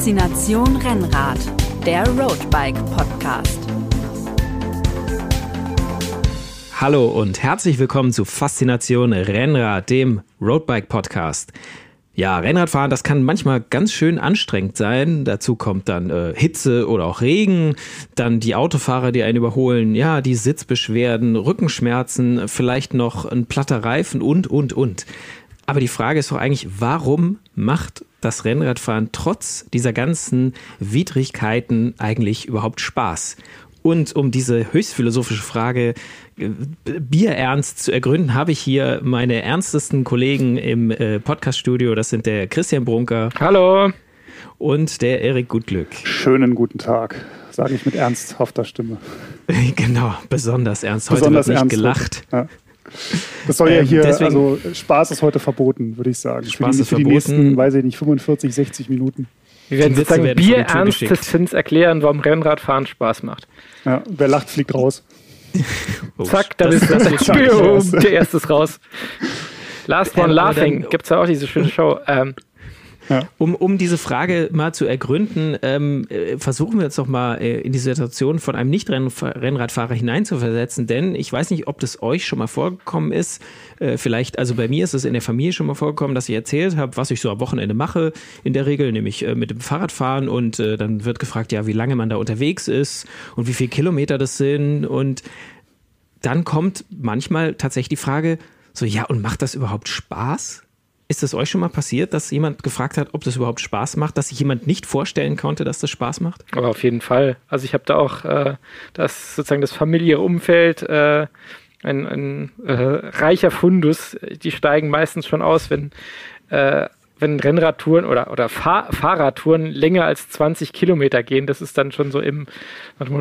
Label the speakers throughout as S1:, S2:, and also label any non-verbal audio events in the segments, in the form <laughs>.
S1: Faszination Rennrad, der Roadbike Podcast.
S2: Hallo und herzlich willkommen zu Faszination Rennrad, dem Roadbike Podcast. Ja, Rennradfahren, das kann manchmal ganz schön anstrengend sein. Dazu kommt dann äh, Hitze oder auch Regen, dann die Autofahrer, die einen überholen, ja, die Sitzbeschwerden, Rückenschmerzen, vielleicht noch ein platter Reifen und, und, und. Aber die Frage ist doch eigentlich, warum macht das Rennradfahren trotz dieser ganzen Widrigkeiten eigentlich überhaupt Spaß? Und um diese höchst philosophische Frage äh, bierernst zu ergründen, habe ich hier meine ernstesten Kollegen im äh, Podcaststudio. Das sind der Christian Brunker.
S3: Hallo.
S2: Und der Erik Gutglück.
S4: Schönen guten Tag, sage ich mit ernsthafter Stimme. <laughs>
S2: genau, besonders ernst. Heute besonders wird nicht gelacht. Ja.
S4: Das soll ja ähm, hier, deswegen, also Spaß ist heute verboten, würde ich sagen.
S2: Spaß für die,
S4: ist für die nächsten, weiß ich nicht, 45, 60 Minuten.
S3: Wir werden sozusagen bierernstes erklären, warum Rennradfahren Spaß macht.
S4: Ja, wer lacht, fliegt raus.
S3: oh, <laughs> Zack, da ist das jetzt der erste ist raus. Last One Laughing, gibt es ja auch diese schöne Show. Ähm,
S2: ja. Um, um diese Frage mal zu ergründen, ähm, äh, versuchen wir jetzt doch mal äh, in die Situation von einem Nicht-Rennradfahrer hineinzuversetzen, denn ich weiß nicht, ob das euch schon mal vorgekommen ist. Äh, vielleicht, also bei mir ist es in der Familie schon mal vorgekommen, dass ich erzählt habe, was ich so am Wochenende mache, in der Regel, nämlich äh, mit dem Fahrradfahren und äh, dann wird gefragt, ja, wie lange man da unterwegs ist und wie viele Kilometer das sind und dann kommt manchmal tatsächlich die Frage, so, ja, und macht das überhaupt Spaß? Ist es euch schon mal passiert, dass jemand gefragt hat, ob das überhaupt Spaß macht, dass sich jemand nicht vorstellen konnte, dass das Spaß macht?
S3: Aber auf jeden Fall. Also ich habe da auch äh, das sozusagen das familiäre Umfeld, äh, ein, ein äh, reicher Fundus. Die steigen meistens schon aus, wenn äh, wenn Rennradtouren oder, oder Fahr Fahrradtouren länger als 20 Kilometer gehen, das ist dann schon so im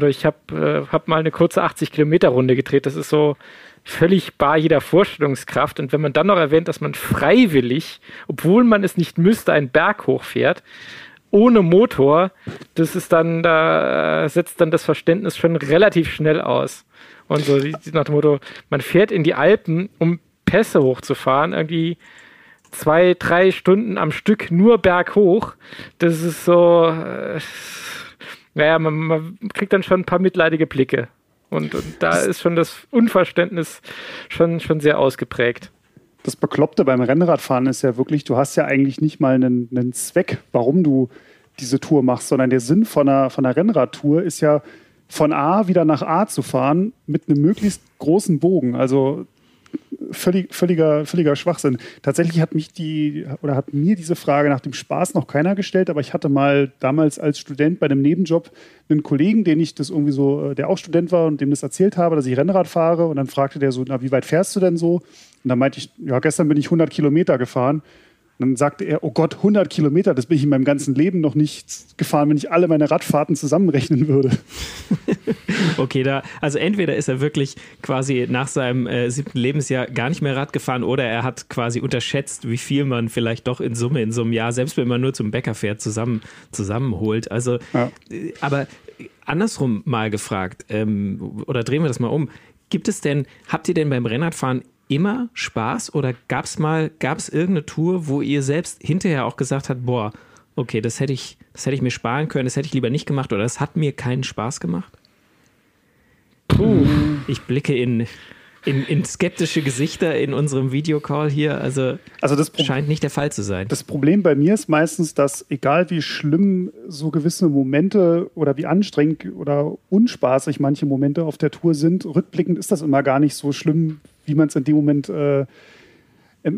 S3: ich habe äh, hab mal eine kurze 80 Kilometer Runde gedreht. Das ist so völlig bar jeder Vorstellungskraft. Und wenn man dann noch erwähnt, dass man freiwillig, obwohl man es nicht müsste, einen Berg hochfährt, ohne Motor, das ist dann, da setzt dann das Verständnis schon relativ schnell aus. Und so nach dem Motto, man fährt in die Alpen, um Pässe hochzufahren, irgendwie zwei, drei Stunden am Stück nur berghoch. Das ist so, äh, naja, man, man kriegt dann schon ein paar mitleidige Blicke. Und, und da das ist schon das Unverständnis schon, schon sehr ausgeprägt.
S4: Das Bekloppte beim Rennradfahren ist ja wirklich, du hast ja eigentlich nicht mal einen, einen Zweck, warum du diese Tour machst, sondern der Sinn von einer, von einer Rennradtour ist ja, von A wieder nach A zu fahren mit einem möglichst großen Bogen. Also völlig, völliger, völliger Schwachsinn. Tatsächlich hat mich die oder hat mir diese Frage nach dem Spaß noch keiner gestellt, aber ich hatte mal damals als Student bei einem Nebenjob einen Kollegen, den ich das irgendwie so, äh, der auch Student war und dem das erzählt habe, dass ich Rennrad fahre und dann fragte der so, na, wie weit fährst du denn so? Und dann meinte ich, ja, gestern bin ich 100 Kilometer gefahren dann sagte er, oh Gott, 100 Kilometer, das bin ich in meinem ganzen Leben noch nicht gefahren, wenn ich alle meine Radfahrten zusammenrechnen würde. <laughs>
S2: okay, da, also entweder ist er wirklich quasi nach seinem äh, siebten Lebensjahr gar nicht mehr Rad gefahren oder er hat quasi unterschätzt, wie viel man vielleicht doch in Summe in so einem Jahr, selbst wenn man nur zum Bäcker fährt, zusammen, zusammenholt. Also, ja. äh, aber andersrum mal gefragt, ähm, oder drehen wir das mal um. Gibt es denn, habt ihr denn beim Rennradfahren immer Spaß oder gab es mal, gab es irgendeine Tour, wo ihr selbst hinterher auch gesagt habt, boah, okay, das hätte ich, das hätte ich mir sparen können, das hätte ich lieber nicht gemacht oder das hat mir keinen Spaß gemacht? Puh, ich blicke in, in, in skeptische Gesichter in unserem Videocall hier. Also, also das scheint nicht der Fall zu sein.
S4: Das Problem bei mir ist meistens, dass egal wie schlimm so gewisse Momente oder wie anstrengend oder unspaßig manche Momente auf der Tour sind, rückblickend ist das immer gar nicht so schlimm, wie man es in dem Moment äh,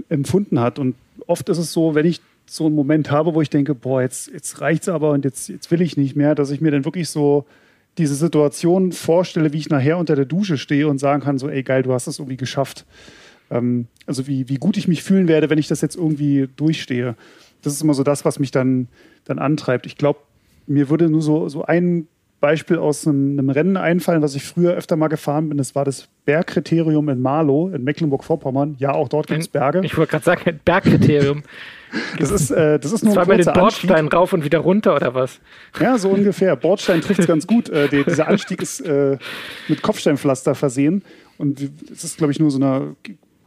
S4: empfunden hat. Und oft ist es so, wenn ich so einen Moment habe, wo ich denke, boah, jetzt, jetzt reicht es aber und jetzt, jetzt will ich nicht mehr, dass ich mir dann wirklich so diese Situation vorstelle, wie ich nachher unter der Dusche stehe und sagen kann, so, ey geil, du hast das irgendwie geschafft. Ähm, also wie, wie gut ich mich fühlen werde, wenn ich das jetzt irgendwie durchstehe. Das ist immer so das, was mich dann, dann antreibt. Ich glaube, mir würde nur so, so ein Beispiel aus einem, einem, Rennen einfallen, was ich früher öfter mal gefahren bin. Das war das Bergkriterium in Marlow in Mecklenburg-Vorpommern. Ja, auch dort gibt es Berge.
S3: Ich wollte gerade sagen, Bergkriterium. <laughs>
S4: Das ist, äh, das ist nur
S3: Zweimal den Bordstein Anstieg. rauf und wieder runter oder was?
S4: Ja, so ungefähr. Bordstein trifft es ganz gut. Äh, die, dieser <laughs> Anstieg ist äh, mit Kopfsteinpflaster versehen. Und es ist, glaube ich, nur so eine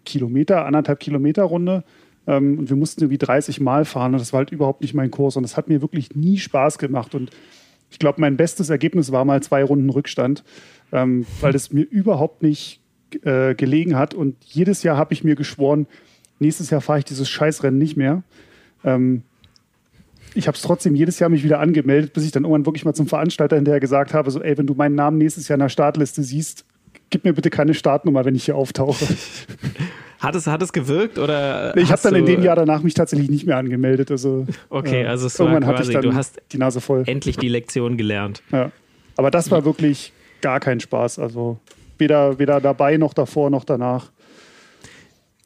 S4: Kilometer, anderthalb Kilometer Runde. Ähm, und wir mussten irgendwie 30 Mal fahren und das war halt überhaupt nicht mein Kurs. Und das hat mir wirklich nie Spaß gemacht. Und ich glaube, mein bestes Ergebnis war mal zwei Runden Rückstand, ähm, weil das mir überhaupt nicht äh, gelegen hat. Und jedes Jahr habe ich mir geschworen, nächstes Jahr fahre ich dieses Scheißrennen nicht mehr. Ähm, ich habe es trotzdem jedes Jahr mich wieder angemeldet, bis ich dann irgendwann wirklich mal zum Veranstalter hinterher gesagt habe, so, ey, wenn du meinen Namen nächstes Jahr in der Startliste siehst, gib mir bitte keine Startnummer, wenn ich hier auftauche. <laughs>
S2: Hat es, hat es gewirkt oder?
S4: ich habe dann in dem Jahr danach mich tatsächlich nicht mehr angemeldet. Also,
S2: okay, also es
S4: irgendwann
S2: war
S4: quasi, ich dann
S2: du hast
S4: die Nase voll.
S2: Endlich die Lektion gelernt.
S4: Ja. Aber das war wirklich gar kein Spaß. Also weder, weder dabei noch davor noch danach.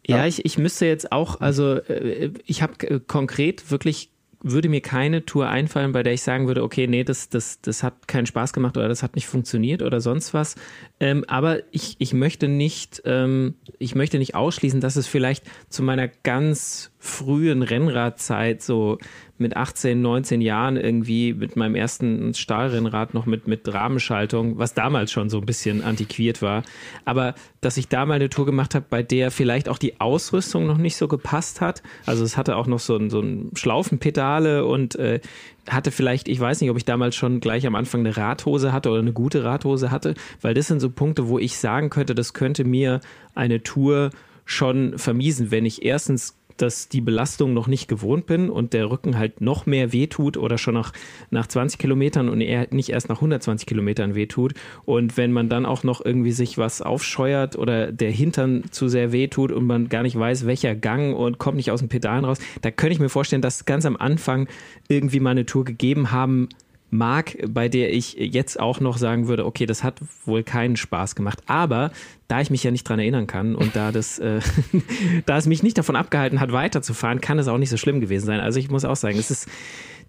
S2: Ja, ja. Ich, ich müsste jetzt auch, also äh, ich habe konkret wirklich würde mir keine Tour einfallen, bei der ich sagen würde, okay, nee, das, das, das hat keinen Spaß gemacht oder das hat nicht funktioniert oder sonst was. Ähm, aber ich, ich möchte nicht, ähm, ich möchte nicht ausschließen, dass es vielleicht zu meiner ganz frühen Rennradzeit so mit 18, 19 Jahren irgendwie mit meinem ersten Stahlrennrad noch mit, mit Rahmenschaltung, was damals schon so ein bisschen antiquiert war. Aber dass ich da mal eine Tour gemacht habe, bei der vielleicht auch die Ausrüstung noch nicht so gepasst hat. Also es hatte auch noch so ein, so ein Schlaufenpedale und äh, hatte vielleicht, ich weiß nicht, ob ich damals schon gleich am Anfang eine Radhose hatte oder eine gute Radhose hatte, weil das sind so Punkte, wo ich sagen könnte, das könnte mir eine Tour schon vermiesen, wenn ich erstens dass die Belastung noch nicht gewohnt bin und der Rücken halt noch mehr wehtut oder schon nach, nach 20 Kilometern und eher nicht erst nach 120 Kilometern wehtut. Und wenn man dann auch noch irgendwie sich was aufscheuert oder der Hintern zu sehr wehtut und man gar nicht weiß, welcher Gang und kommt nicht aus dem Pedalen raus, da könnte ich mir vorstellen, dass ganz am Anfang irgendwie mal eine Tour gegeben haben mag, bei der ich jetzt auch noch sagen würde, okay, das hat wohl keinen Spaß gemacht. Aber da ich mich ja nicht dran erinnern kann und da das, äh, <laughs> da es mich nicht davon abgehalten hat, weiterzufahren, kann es auch nicht so schlimm gewesen sein. Also ich muss auch sagen, es ist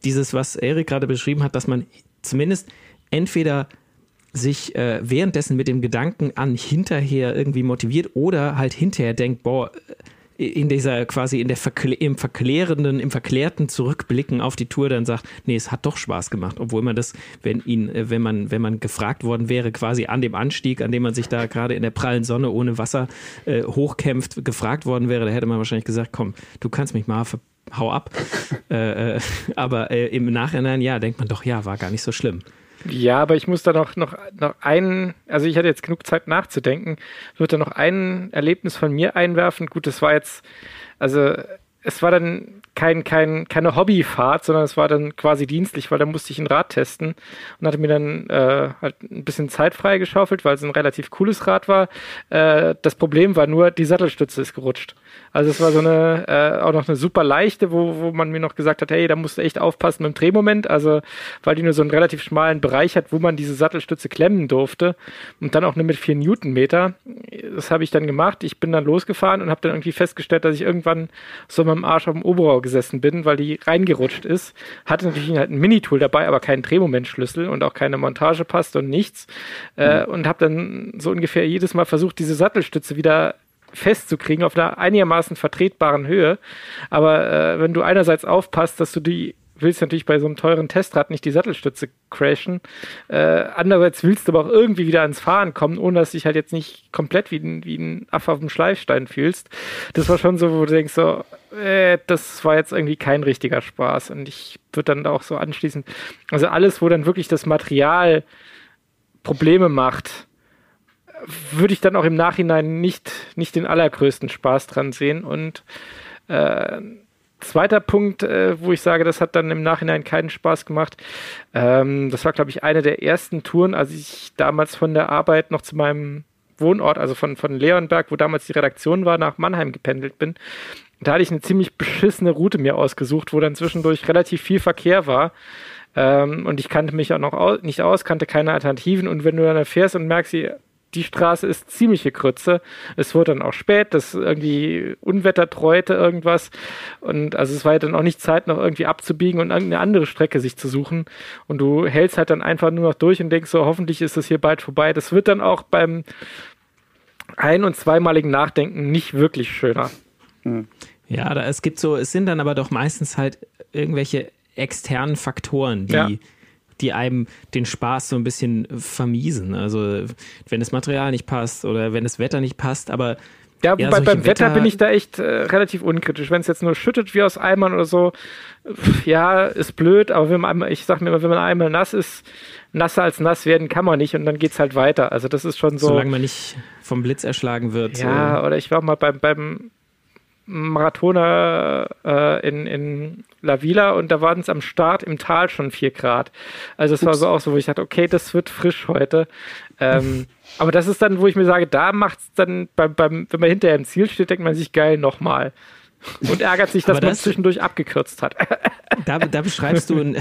S2: dieses, was Erik gerade beschrieben hat, dass man zumindest entweder sich äh, währenddessen mit dem Gedanken an hinterher irgendwie motiviert oder halt hinterher denkt, boah, in dieser quasi in der Verkl im verklärenden, im verklärten Zurückblicken auf die Tour dann sagt, nee, es hat doch Spaß gemacht, obwohl man das, wenn ihn, äh, wenn man, wenn man gefragt worden wäre, quasi an dem Anstieg, an dem man sich da gerade in der prallen Sonne ohne Wasser äh, hochkämpft, gefragt worden wäre, da hätte man wahrscheinlich gesagt, komm, du kannst mich mal hau ab. <laughs> äh, äh, aber äh, im Nachhinein, ja, denkt man doch, ja, war gar nicht so schlimm.
S3: Ja, aber ich muss da noch, noch, noch einen, also ich hatte jetzt genug Zeit nachzudenken, ich würde da noch ein Erlebnis von mir einwerfen. Gut, das war jetzt, also es war dann kein, kein, keine Hobbyfahrt, sondern es war dann quasi dienstlich, weil da musste ich ein Rad testen und hatte mir dann äh, halt ein bisschen Zeit freigeschaufelt, weil es ein relativ cooles Rad war. Äh, das Problem war nur, die Sattelstütze ist gerutscht. Also es war so eine, äh, auch noch eine super leichte, wo, wo man mir noch gesagt hat, hey, da musst du echt aufpassen mit dem Drehmoment, also weil die nur so einen relativ schmalen Bereich hat, wo man diese Sattelstütze klemmen durfte und dann auch nur mit vier Newtonmeter. Das habe ich dann gemacht. Ich bin dann losgefahren und habe dann irgendwie festgestellt, dass ich irgendwann so mit dem Arsch auf dem Oberrohr gesessen bin, weil die reingerutscht ist. Hatte natürlich halt ein Minitool dabei, aber keinen Drehmomentschlüssel und auch keine Montagepaste und nichts. Mhm. Äh, und habe dann so ungefähr jedes Mal versucht, diese Sattelstütze wieder festzukriegen auf einer einigermaßen vertretbaren Höhe. Aber äh, wenn du einerseits aufpasst, dass du die willst natürlich bei so einem teuren Testrad nicht die Sattelstütze crashen. Äh, andererseits willst du aber auch irgendwie wieder ans Fahren kommen, ohne dass du dich halt jetzt nicht komplett wie ein, wie ein Affe auf dem Schleifstein fühlst. Das war schon so, wo du denkst so, äh, das war jetzt irgendwie kein richtiger Spaß. Und ich würde dann auch so anschließen, also alles, wo dann wirklich das Material Probleme macht, würde ich dann auch im Nachhinein nicht, nicht den allergrößten Spaß dran sehen. Und äh, zweiter Punkt, äh, wo ich sage, das hat dann im Nachhinein keinen Spaß gemacht. Ähm, das war, glaube ich, eine der ersten Touren, als ich damals von der Arbeit noch zu meinem Wohnort, also von, von Leonberg, wo damals die Redaktion war, nach Mannheim gependelt bin. Da hatte ich eine ziemlich beschissene Route mir ausgesucht, wo dann zwischendurch relativ viel Verkehr war. Ähm, und ich kannte mich auch noch aus, nicht aus, kannte keine Alternativen. Und wenn du dann fährst und merkst, die Straße ist ziemliche Krütze. Es wurde dann auch spät, das irgendwie Unwetter treute irgendwas. Und also es war ja dann auch nicht Zeit, noch irgendwie abzubiegen und irgendeine andere Strecke sich zu suchen. Und du hältst halt dann einfach nur noch durch und denkst so, hoffentlich ist das hier bald vorbei. Das wird dann auch beim ein- und zweimaligen Nachdenken nicht wirklich schöner.
S2: Hm. Ja, da, es gibt so, es sind dann aber doch meistens halt irgendwelche externen Faktoren, die ja die einem den Spaß so ein bisschen vermiesen. Also wenn das Material nicht passt oder wenn das Wetter nicht passt, aber
S3: Ja, wobei ja, beim Wetter, Wetter, bin ich da echt äh, relativ unkritisch. Wenn es jetzt nur schüttet wie aus Eimern oder so, ja, ist blöd, aber wenn man, ich sag mir immer, wenn man einmal nass ist, nasser als nass werden kann man nicht und dann geht es halt weiter. Also das ist schon so.
S2: Solange man nicht vom Blitz erschlagen wird.
S3: Ja, äh. oder ich war mal beim, beim Marathoner äh, in, in La Vila und da waren es am Start im Tal schon 4 Grad. Also es war so auch so, wo ich dachte, okay, das wird frisch heute. Ähm, <laughs> aber das ist dann, wo ich mir sage, da macht es dann, beim, beim, wenn man hinterher im Ziel steht, denkt man sich geil nochmal. Und ärgert sich, <laughs> dass das, man zwischendurch abgekürzt hat. <laughs>
S2: Da, da beschreibst du ein.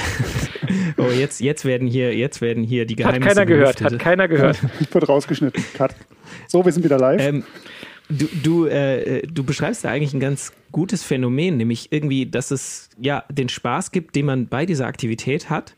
S2: Oh, jetzt, jetzt werden hier, jetzt werden hier die Geheimnisse.
S3: Hat keiner gehört, hat keiner gehört.
S4: Ich wurde rausgeschnitten. Cut. So, wir sind wieder live. Ähm,
S2: Du, du, äh, du beschreibst da eigentlich ein ganz gutes Phänomen, nämlich irgendwie, dass es ja den Spaß gibt, den man bei dieser Aktivität hat.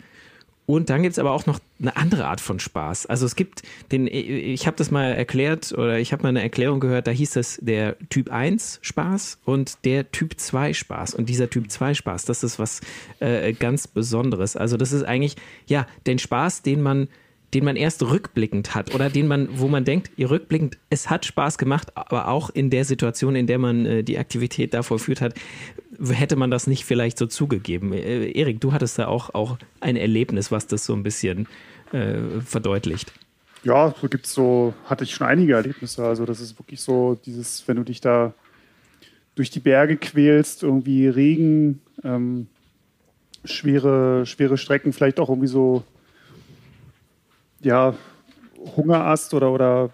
S2: Und dann gibt es aber auch noch eine andere Art von Spaß. Also es gibt den, ich habe das mal erklärt oder ich habe mal eine Erklärung gehört, da hieß das der Typ 1 Spaß und der Typ 2 Spaß. Und dieser Typ 2 Spaß, das ist was äh, ganz Besonderes. Also das ist eigentlich, ja, den Spaß, den man den man erst rückblickend hat oder den man, wo man denkt, ihr rückblickend, es hat Spaß gemacht, aber auch in der Situation, in der man äh, die Aktivität da vollführt hat, hätte man das nicht vielleicht so zugegeben. Äh, Erik, du hattest da auch, auch ein Erlebnis, was das so ein bisschen äh, verdeutlicht.
S4: Ja, so gibt es so, hatte ich schon einige Erlebnisse. Also das ist wirklich so dieses, wenn du dich da durch die Berge quälst, irgendwie Regen, ähm, schwere, schwere Strecken, vielleicht auch irgendwie so ja, Hungerast oder, oder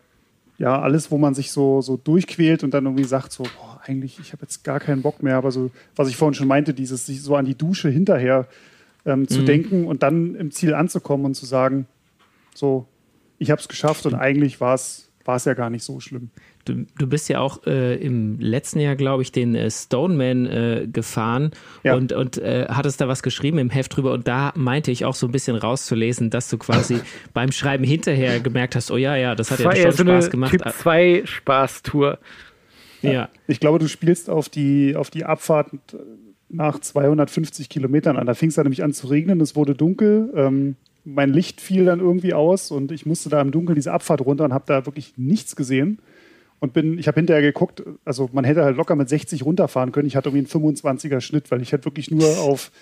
S4: ja, alles, wo man sich so, so durchquält und dann irgendwie sagt, so, boah, eigentlich, ich habe jetzt gar keinen Bock mehr, aber so, was ich vorhin schon meinte, dieses sich so an die Dusche hinterher ähm, zu mhm. denken und dann im Ziel anzukommen und zu sagen, so, ich habe es geschafft und eigentlich war es ja gar nicht so schlimm.
S2: Du, du bist ja auch äh, im letzten Jahr, glaube ich, den äh, Stoneman äh, gefahren ja. und, und äh, hattest da was geschrieben im Heft drüber. Und da meinte ich auch so ein bisschen rauszulesen, dass du quasi <laughs> beim Schreiben hinterher gemerkt hast, oh ja, ja, das hat das ja schon so Spaß gemacht.
S3: Typ 2 Spaßtour.
S4: Ja. ja. Ich glaube, du spielst auf die, auf die Abfahrt nach 250 Kilometern an. Da fing es dann nämlich an zu regnen, es wurde dunkel. Ähm, mein Licht fiel dann irgendwie aus und ich musste da im Dunkeln diese Abfahrt runter und habe da wirklich nichts gesehen und bin, ich habe hinterher geguckt, also man hätte halt locker mit 60 runterfahren können. Ich hatte irgendwie einen 25er Schnitt, weil ich halt wirklich nur <laughs> auf,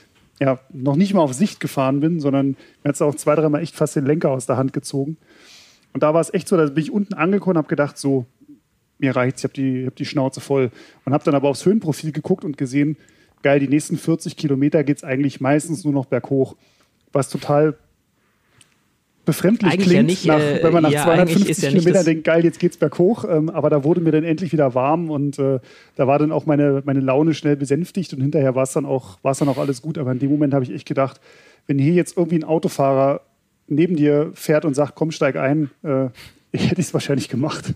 S4: ja, noch nicht mal auf Sicht gefahren bin, sondern mir hat es auch zwei, dreimal echt fast den Lenker aus der Hand gezogen. Und da war es echt so, da bin ich unten angekommen und habe gedacht, so, mir reicht's, ich habe die, hab die Schnauze voll. Und habe dann aber aufs Höhenprofil geguckt und gesehen, geil, die nächsten 40 Kilometer geht es eigentlich meistens nur noch berghoch. Was total befremdlich eigentlich klingt, ja nicht, nach, äh, wenn man nach ja, 250 ja Kilometern denkt, geil, jetzt geht's berghoch. Ähm, aber da wurde mir dann endlich wieder warm und äh, da war dann auch meine, meine Laune schnell besänftigt und hinterher war es dann, auch, dann auch alles gut. Aber in dem Moment habe ich echt gedacht, wenn hier jetzt irgendwie ein Autofahrer neben dir fährt und sagt, komm, steig ein, äh, <laughs> hätte ich es wahrscheinlich gemacht.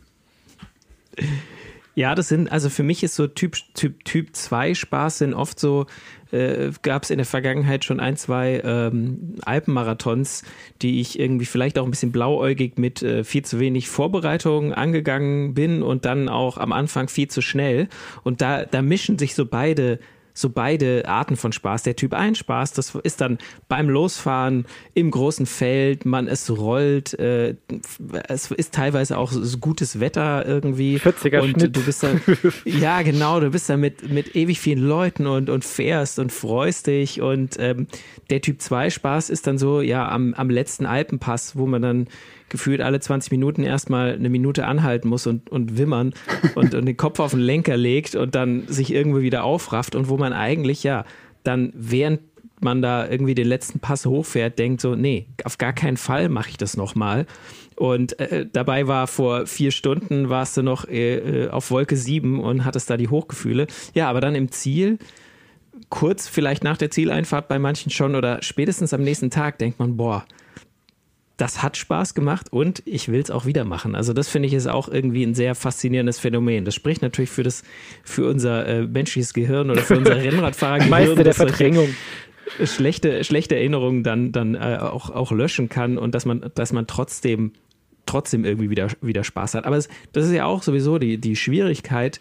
S2: Ja, das sind, also für mich ist so Typ, Typ, Typ 2 Spaß sind oft so, äh, gab es in der Vergangenheit schon ein, zwei ähm, Alpenmarathons, die ich irgendwie vielleicht auch ein bisschen blauäugig mit äh, viel zu wenig Vorbereitung angegangen bin und dann auch am Anfang viel zu schnell. Und da, da mischen sich so beide so beide Arten von Spaß. Der Typ 1 Spaß, das ist dann beim Losfahren im großen Feld, man es rollt, äh, es ist teilweise auch so gutes Wetter irgendwie.
S3: 40er
S2: und
S3: Schnitt.
S2: du bist dann, <laughs> ja genau, du bist dann mit, mit ewig vielen Leuten und, und fährst und freust dich und ähm, der Typ 2 Spaß ist dann so, ja, am, am letzten Alpenpass, wo man dann gefühlt alle 20 Minuten erstmal eine Minute anhalten muss und, und wimmern und, und den Kopf auf den Lenker legt und dann sich irgendwie wieder aufrafft und wo man eigentlich ja dann während man da irgendwie den letzten Pass hochfährt, denkt so, nee, auf gar keinen Fall mache ich das nochmal. Und äh, dabei war vor vier Stunden, warst du noch äh, äh auf Wolke 7 und hattest da die Hochgefühle. Ja, aber dann im Ziel, kurz vielleicht nach der Zieleinfahrt bei manchen schon oder spätestens am nächsten Tag denkt man, boah, das hat Spaß gemacht und ich will es auch wieder machen. Also das finde ich ist auch irgendwie ein sehr faszinierendes Phänomen. Das spricht natürlich für das, für unser äh, menschliches Gehirn oder für unser <laughs> Rennradfahrergehirn.
S3: Meister der Verdrängung.
S2: Schlechte, schlechte Erinnerungen dann, dann äh, auch, auch löschen kann und dass man, dass man trotzdem, trotzdem irgendwie wieder, wieder Spaß hat. Aber es, das ist ja auch sowieso die, die Schwierigkeit.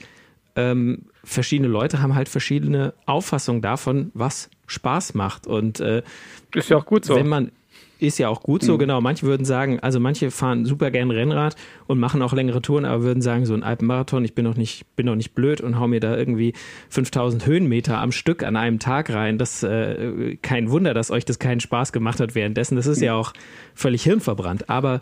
S2: Ähm, verschiedene Leute haben halt verschiedene Auffassungen davon, was Spaß macht. Und äh,
S3: ist ja auch gut so.
S2: Wenn man, ist ja auch gut so, mhm. genau. Manche würden sagen, also manche fahren super gern Rennrad und machen auch längere Touren, aber würden sagen, so ein Alpenmarathon, ich bin doch nicht, bin doch nicht blöd und hau mir da irgendwie 5000 Höhenmeter am Stück an einem Tag rein. Das äh, kein Wunder, dass euch das keinen Spaß gemacht hat währenddessen. Das ist ja auch völlig hirnverbrannt. Aber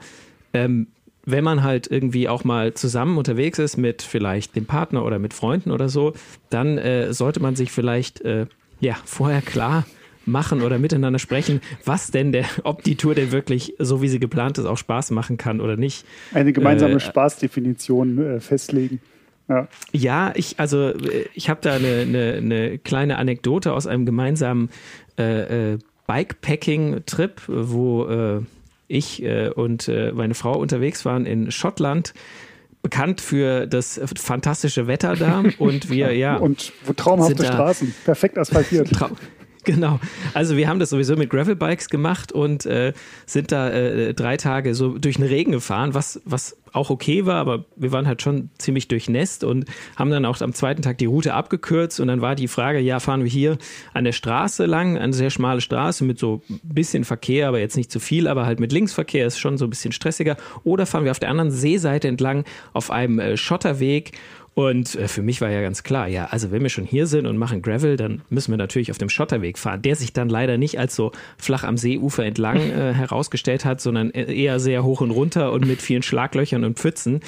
S2: ähm, wenn man halt irgendwie auch mal zusammen unterwegs ist mit vielleicht dem Partner oder mit Freunden oder so, dann äh, sollte man sich vielleicht äh, ja vorher klar machen oder miteinander sprechen, was denn der, ob die Tour denn wirklich so wie sie geplant ist auch Spaß machen kann oder nicht.
S4: Eine gemeinsame äh, Spaßdefinition äh, festlegen.
S2: Ja. ja, ich also äh, ich habe da eine, eine, eine, kleine Anekdote aus einem gemeinsamen äh, äh Bikepacking-Trip, wo äh, ich und meine Frau unterwegs waren in Schottland bekannt für das fantastische Wetter da <laughs> und wir ja
S4: und traumhafte Straßen, perfekt asphaltiert. Trau
S2: Genau. Also wir haben das sowieso mit Gravelbikes gemacht und äh, sind da äh, drei Tage so durch den Regen gefahren, was, was auch okay war, aber wir waren halt schon ziemlich durchnässt und haben dann auch am zweiten Tag die Route abgekürzt und dann war die Frage, ja, fahren wir hier an der Straße lang, eine sehr schmale Straße mit so ein bisschen Verkehr, aber jetzt nicht zu viel, aber halt mit Linksverkehr ist schon so ein bisschen stressiger oder fahren wir auf der anderen Seeseite entlang auf einem äh, Schotterweg und äh, für mich war ja ganz klar, ja, also wenn wir schon hier sind und machen Gravel, dann müssen wir natürlich auf dem Schotterweg fahren, der sich dann leider nicht als so flach am Seeufer entlang <laughs> äh, herausgestellt hat, sondern e-, eher sehr hoch und runter und mit vielen Schlaglöchern und Pfützen.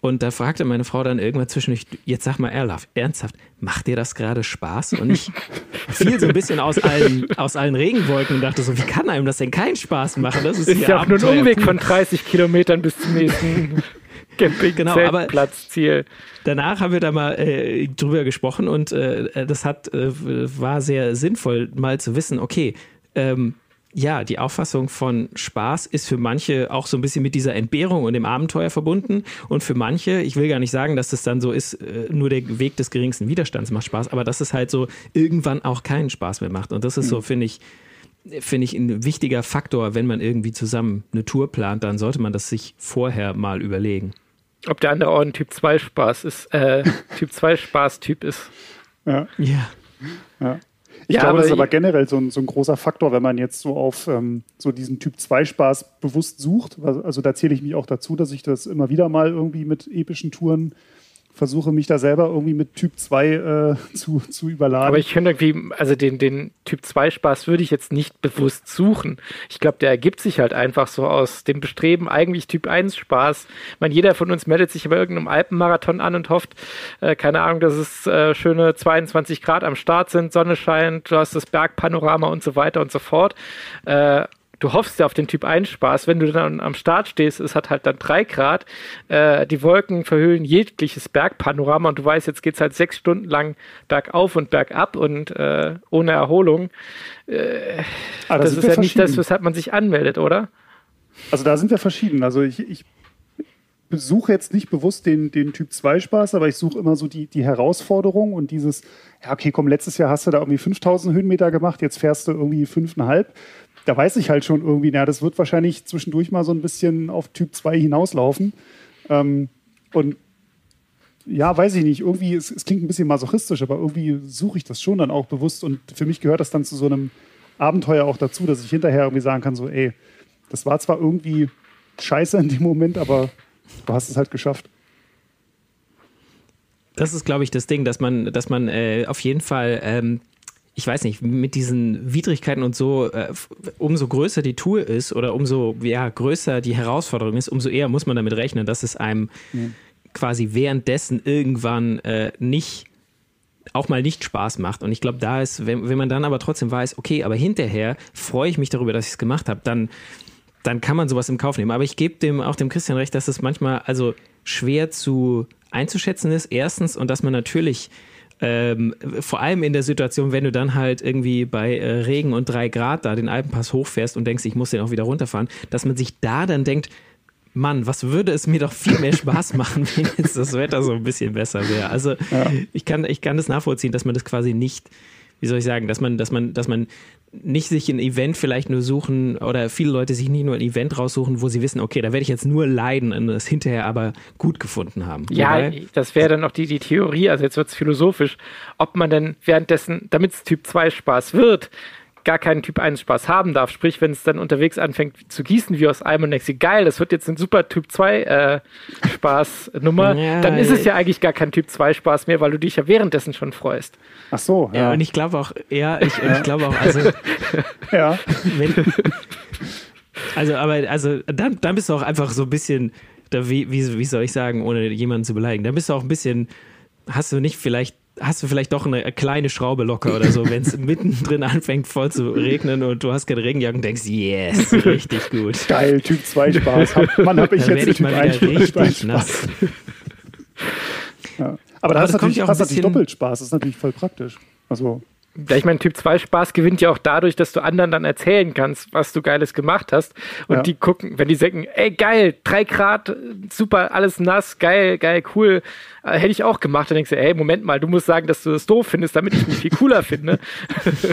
S2: Und da fragte meine Frau dann irgendwann zwischendurch, jetzt sag mal Erlaf, ernsthaft, macht dir das gerade Spaß? Und ich <laughs> fiel so ein bisschen aus allen, aus allen Regenwolken und dachte so, wie kann einem das denn keinen Spaß machen?
S3: Das ist, ist ja auch nur ein Umweg von 30 Kilometern bis zum nächsten <laughs> Camping, <laughs> genau, aber Ziel.
S2: Danach haben wir da mal äh, drüber gesprochen und äh, das hat, äh, war sehr sinnvoll, mal zu wissen, okay, ähm, ja, die Auffassung von Spaß ist für manche auch so ein bisschen mit dieser Entbehrung und dem Abenteuer verbunden. Und für manche, ich will gar nicht sagen, dass das dann so ist, äh, nur der Weg des geringsten Widerstands macht Spaß, aber dass es halt so irgendwann auch keinen Spaß mehr macht. Und das ist so, mhm. finde ich, finde ich ein wichtiger Faktor, wenn man irgendwie zusammen eine Tour plant, dann sollte man das sich vorher mal überlegen.
S3: Ob der andere auch ein Typ 2 Spaß ist, äh, <laughs> Typ 2 Spaß-Typ ist.
S4: Ja. ja. ja. Ich ja, glaube, das ist aber generell so ein, so ein, großer Faktor, wenn man jetzt so auf ähm, so diesen Typ 2 Spaß bewusst sucht. Also, also da zähle ich mich auch dazu, dass ich das immer wieder mal irgendwie mit epischen Touren versuche mich da selber irgendwie mit Typ 2 äh, zu, zu überladen.
S3: Aber ich finde irgendwie, also den, den Typ 2 Spaß würde ich jetzt nicht bewusst suchen. Ich glaube, der ergibt sich halt einfach so aus dem Bestreben, eigentlich Typ 1 Spaß. Ich meine, jeder von uns meldet sich bei irgendeinem Alpenmarathon an und hofft, äh, keine Ahnung, dass es äh, schöne 22 Grad am Start sind, Sonne scheint, du hast das Bergpanorama und so weiter und so fort. Äh, du hoffst ja auf den Typ 1 Spaß. Wenn du dann am Start stehst, es hat halt dann drei Grad, äh, die Wolken verhüllen jegliches Bergpanorama und du weißt, jetzt geht es halt sechs Stunden lang bergauf und bergab und äh, ohne Erholung. Äh, ah, das, das ist ja nicht das, weshalb man sich anmeldet, oder?
S4: Also da sind wir verschieden. Also ich, ich besuche jetzt nicht bewusst den, den Typ 2 Spaß, aber ich suche immer so die, die Herausforderung und dieses, ja, okay, komm, letztes Jahr hast du da irgendwie 5000 Höhenmeter gemacht, jetzt fährst du irgendwie 5,5 da weiß ich halt schon irgendwie, na, das wird wahrscheinlich zwischendurch mal so ein bisschen auf Typ 2 hinauslaufen. Ähm, und ja, weiß ich nicht, irgendwie, es, es, klingt ein bisschen masochistisch, aber irgendwie suche ich das schon dann auch bewusst und für mich gehört das dann zu so einem Abenteuer auch dazu, dass ich hinterher irgendwie sagen kann, so, ey, das war zwar irgendwie scheiße in dem Moment, aber du hast es halt geschafft.
S2: Das ist, glaube ich, das Ding, dass man, dass man äh, auf jeden Fall ähm, ich weiß nicht, mit diesen Widrigkeiten und so, äh, umso größer die Tour ist oder umso ja, größer die Herausforderung ist, umso eher muss man damit rechnen, dass es einem mhm. quasi währenddessen irgendwann äh, nicht auch mal nicht Spaß macht. Und ich glaube, da ist, wenn, wenn man dann aber trotzdem weiß, okay, aber hinterher freue ich mich darüber, dass ich es gemacht habe, dann, dann kann man sowas im Kauf nehmen. Aber ich gebe dem auch dem Christian recht, dass es manchmal also schwer zu einzuschätzen ist, erstens, und dass man natürlich ähm, vor allem in der Situation, wenn du dann halt irgendwie bei äh, Regen und drei Grad da den Alpenpass hochfährst und denkst, ich muss den auch wieder runterfahren, dass man sich da dann denkt, Mann, was würde es mir doch viel mehr Spaß <laughs> machen, wenn jetzt das Wetter so ein bisschen besser wäre. Also ja. ich, kann, ich kann das nachvollziehen, dass man das quasi nicht wie soll ich sagen, dass man, dass man, dass man nicht sich ein Event vielleicht nur suchen oder viele Leute sich nicht nur ein Event raussuchen, wo sie wissen, okay, da werde ich jetzt nur leiden und es hinterher aber gut gefunden haben.
S3: Ja, Wobei, das wäre dann auch die, die Theorie, also jetzt wird es philosophisch, ob man denn währenddessen, damit es Typ 2 Spaß wird, gar keinen Typ 1 Spaß haben darf. Sprich, wenn es dann unterwegs anfängt zu gießen wie aus einem und denkst, geil, das wird jetzt ein super Typ 2 äh, Spaßnummer, <laughs> ja, dann ist es ja eigentlich gar kein Typ 2 Spaß mehr, weil du dich ja währenddessen schon freust.
S2: Ach so, ja. ja und ich glaube auch, ja, ich, ja. ich glaube auch, also <laughs> ja. Wenn, also, aber also dann, dann bist du auch einfach so ein bisschen, da, wie, wie, wie soll ich sagen, ohne jemanden zu beleidigen, dann bist du auch ein bisschen, hast du nicht vielleicht hast du vielleicht doch eine kleine Schraube locker oder so, wenn es <laughs> mittendrin anfängt voll zu regnen und du hast keine Regenjacke und denkst, yes, <laughs> richtig gut.
S4: Geil, Typ 2 Spaß. Hab, Mann, hab ich Dann jetzt ich mal wieder richtig nass. <laughs> Ja. Aber da hast, natürlich, hast natürlich doppelt Spaß, das ist natürlich voll praktisch. Also
S3: ja, ich meine, Typ 2 Spaß gewinnt ja auch dadurch, dass du anderen dann erzählen kannst, was du Geiles gemacht hast. Und ja. die gucken, wenn die sagen, ey, geil, drei Grad, super, alles nass, geil, geil, cool, äh, hätte ich auch gemacht. Dann denkst du, ey, Moment mal, du musst sagen, dass du das doof findest, damit ich mich viel cooler finde.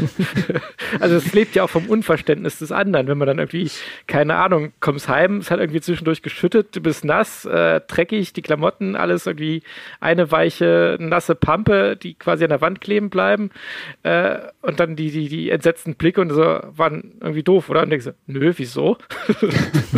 S3: <laughs> also es lebt ja auch vom Unverständnis des anderen, wenn man dann irgendwie, keine Ahnung, kommst heim, es hat irgendwie zwischendurch geschüttet, du bist nass, äh, dreckig, die Klamotten, alles irgendwie eine weiche, nasse Pampe, die quasi an der Wand kleben bleiben äh, und dann die, die, die entsetzten Blicke und so waren irgendwie doof, oder? Und denkst du, nö, wieso? <laughs>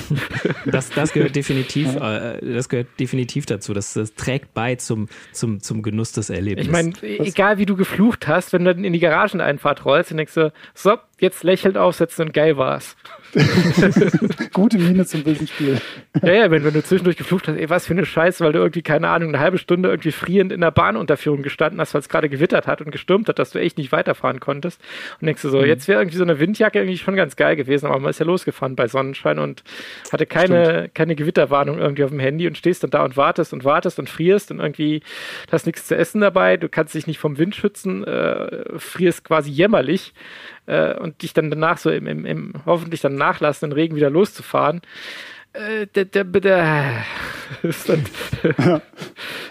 S3: <laughs>
S2: das, das gehört definitiv, äh, das gehört definitiv dazu. Das, das trägt bei zum, zum, zum Genuss des Erlebnisses.
S3: Ich meine, egal wie du geflucht hast, wenn du dann in die Garageneinfahrt rollst, dann denkst du, so, jetzt lächelnd aufsetzen und geil war's. <laughs>
S4: Gute Miene zum bösen Spiel.
S3: Ja, ja, wenn, wenn du zwischendurch geflucht hast, ey, was für eine Scheiße, weil du irgendwie, keine Ahnung, eine halbe Stunde irgendwie frierend in der Bahnunterführung gestanden hast, weil es gerade gewittert hat und gestürmt hat, dass du echt nicht weiterfahren konntest. Und denkst du so, mhm. jetzt wäre irgendwie so eine Windjacke irgendwie schon ganz geil gewesen, aber man ist ja losgefahren bei Sonnenschein und hatte keine, keine Gewitterwarnung irgendwie auf dem Handy und stehst dann da und wartest und wartest und frierst und irgendwie hast nichts zu essen dabei, du kannst dich nicht vom Wind schützen, äh, frierst quasi jämmerlich äh, und dich dann danach so im, im, im hoffentlich dann nachlassenden Regen wieder loszufahren. Äh, der, der, <laughs> der,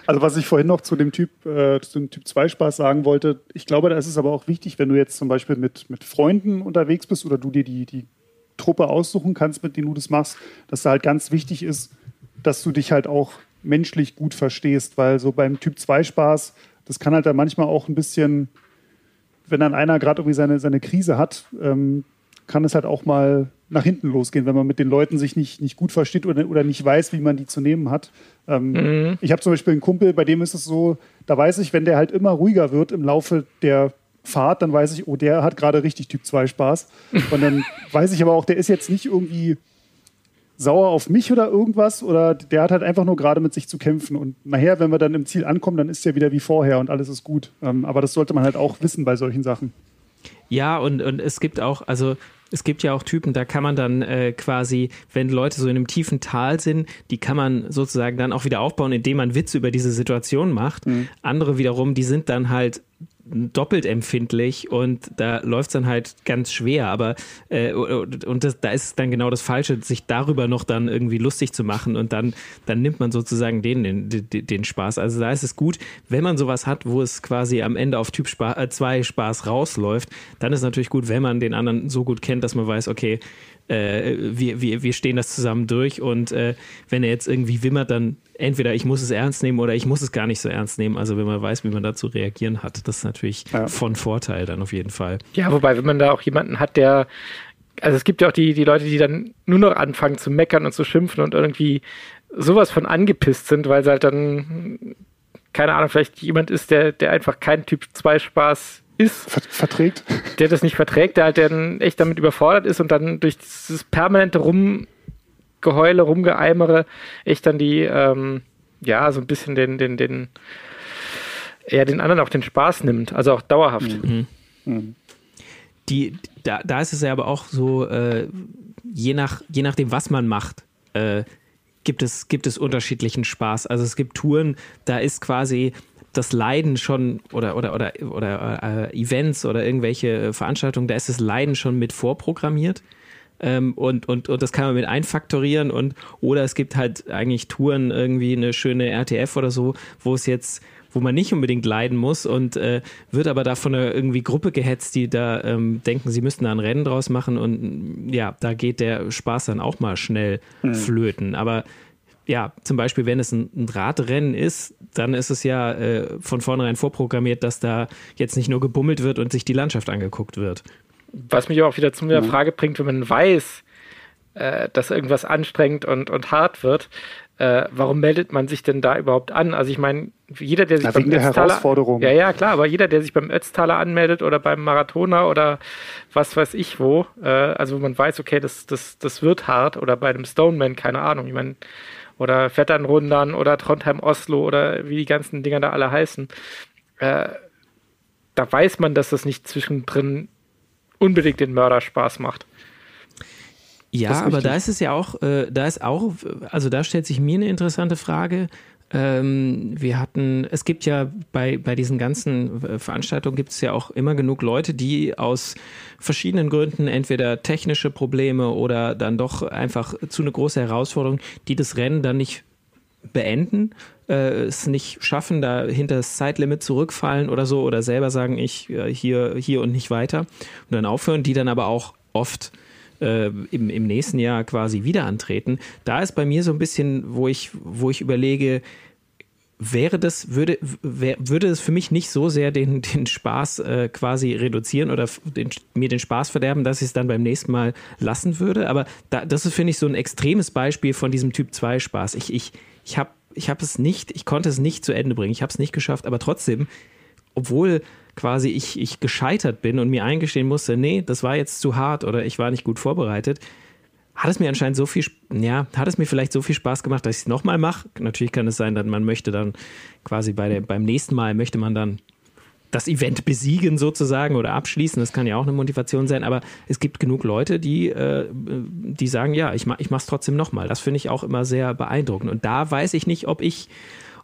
S4: also was ich vorhin noch zu dem Typ, äh, zu dem Typ 2 Spaß sagen wollte, ich glaube, da ist es aber auch wichtig, wenn du jetzt zum Beispiel mit, mit Freunden unterwegs bist oder du dir die, die Truppe aussuchen kannst, mit denen du das machst, dass da halt ganz wichtig ist, dass du dich halt auch menschlich gut verstehst, weil so beim Typ 2 Spaß, das kann halt dann manchmal auch ein bisschen wenn dann einer gerade irgendwie seine, seine Krise hat, ähm, kann es halt auch mal nach hinten losgehen, wenn man mit den Leuten sich nicht, nicht gut versteht oder, oder nicht weiß, wie man die zu nehmen hat. Ähm, mhm. Ich habe zum Beispiel einen Kumpel, bei dem ist es so, da weiß ich, wenn der halt immer ruhiger wird im Laufe der Fahrt, dann weiß ich, oh, der hat gerade richtig Typ 2 Spaß. Und dann <laughs> weiß ich aber auch, der ist jetzt nicht irgendwie sauer auf mich oder irgendwas oder der hat halt einfach nur gerade mit sich zu kämpfen und nachher, wenn wir dann im Ziel ankommen, dann ist er wieder wie vorher und alles ist gut. Ähm, aber das sollte man halt auch wissen bei solchen Sachen.
S2: Ja, und, und es gibt auch, also es gibt ja auch Typen, da kann man dann äh, quasi, wenn Leute so in einem tiefen Tal sind, die kann man sozusagen dann auch wieder aufbauen, indem man Witze über diese Situation macht. Mhm. Andere wiederum, die sind dann halt doppelt empfindlich und da läuft es dann halt ganz schwer. Aber äh, und das, da ist dann genau das Falsche, sich darüber noch dann irgendwie lustig zu machen und dann, dann nimmt man sozusagen den, den, den Spaß. Also da ist es gut, wenn man sowas hat, wo es quasi am Ende auf Typ 2 äh, Spaß rausläuft, dann ist natürlich gut, wenn man den anderen so gut kennt, dass man weiß, okay, äh, wir, wir, wir stehen das zusammen durch und äh, wenn er jetzt irgendwie wimmert, dann entweder ich muss es ernst nehmen oder ich muss es gar nicht so ernst nehmen. Also wenn man weiß, wie man da zu reagieren hat, das ist natürlich ja. von Vorteil dann auf jeden Fall.
S3: Ja, wobei, wenn man da auch jemanden hat, der also es gibt ja auch die, die Leute, die dann nur noch anfangen zu meckern und zu schimpfen und irgendwie sowas von angepisst sind, weil sie halt dann, keine Ahnung, vielleicht jemand ist, der, der einfach kein Typ 2 Spaß ist.
S4: Verträgt.
S3: Der das nicht verträgt, der halt dann echt damit überfordert ist und dann durch dieses permanente Rumgeheule, Rumgeeimere echt dann die, ähm, ja, so ein bisschen den, den, den, ja, den anderen auch den Spaß nimmt, also auch dauerhaft. Mhm.
S2: Mhm. Die, da, da ist es ja aber auch so, äh, je, nach, je nachdem, was man macht, äh, gibt es, gibt es unterschiedlichen Spaß. Also es gibt Touren, da ist quasi das Leiden schon oder oder oder oder äh, Events oder irgendwelche Veranstaltungen, da ist das Leiden schon mit vorprogrammiert. Ähm, und, und, und das kann man mit einfaktorieren und oder es gibt halt eigentlich Touren, irgendwie eine schöne RTF oder so, wo es jetzt wo man nicht unbedingt leiden muss und äh, wird aber da von einer irgendwie Gruppe gehetzt, die da ähm, denken, sie müssten da ein Rennen draus machen und ja, da geht der Spaß dann auch mal schnell mhm. flöten. Aber ja, zum Beispiel, wenn es ein, ein Radrennen ist, dann ist es ja äh, von vornherein vorprogrammiert, dass da jetzt nicht nur gebummelt wird und sich die Landschaft angeguckt wird.
S3: Was mich auch wieder zu der Frage bringt, wenn man weiß, äh, dass irgendwas anstrengend und, und hart wird, äh, warum meldet man sich denn da überhaupt an? Also ich meine, jeder, der sich
S4: Na,
S3: beim Ötztaler,
S4: Herausforderung.
S3: ja, ja, klar, aber jeder, der sich beim Ötztaler anmeldet oder beim Marathoner oder was weiß ich wo, äh, also wo man weiß, okay, das, das, das wird hart oder bei einem Stoneman, keine Ahnung, ich meine, oder Vetternrundern oder Trondheim Oslo oder wie die ganzen Dinger da alle heißen, äh, da weiß man, dass das nicht zwischendrin unbedingt den Mörderspaß macht.
S2: Ja, aber da ist es ja auch, äh, da ist auch, also da stellt sich mir eine interessante Frage. Ähm, wir hatten, es gibt ja bei, bei diesen ganzen äh, Veranstaltungen gibt es ja auch immer genug Leute, die aus verschiedenen Gründen entweder technische Probleme oder dann doch einfach zu eine große Herausforderung, die das Rennen dann nicht beenden, äh, es nicht schaffen, da hinter das Zeitlimit zurückfallen oder so oder selber sagen, ich äh, hier, hier und nicht weiter und dann aufhören, die dann aber auch oft äh, im, im nächsten Jahr quasi wieder antreten. Da ist bei mir so ein bisschen, wo ich, wo ich überlege, wäre das, würde, wär, würde es für mich nicht so sehr den, <laughs> den Spaß äh, quasi reduzieren oder den, mir den Spaß verderben, dass ich es dann beim nächsten Mal lassen würde. Aber da, das ist, finde ich, so ein extremes Beispiel von diesem Typ 2 Spaß. Ich, ich, ich habe ich hab es nicht, ich konnte es nicht zu Ende bringen. Ich habe es nicht geschafft, aber trotzdem, obwohl quasi ich, ich gescheitert bin und mir eingestehen musste, nee, das war jetzt zu hart oder ich war nicht gut vorbereitet, hat es mir anscheinend so viel, ja, hat es mir vielleicht so viel Spaß gemacht, dass ich es nochmal mache. Natürlich kann es sein, dass man möchte dann quasi bei der, beim nächsten Mal möchte man dann das Event besiegen sozusagen oder abschließen. Das kann ja auch eine Motivation sein, aber es gibt genug Leute, die, äh, die sagen, ja, ich, mach, ich mache es trotzdem nochmal. Das finde ich auch immer sehr beeindruckend. Und da weiß ich nicht, ob ich,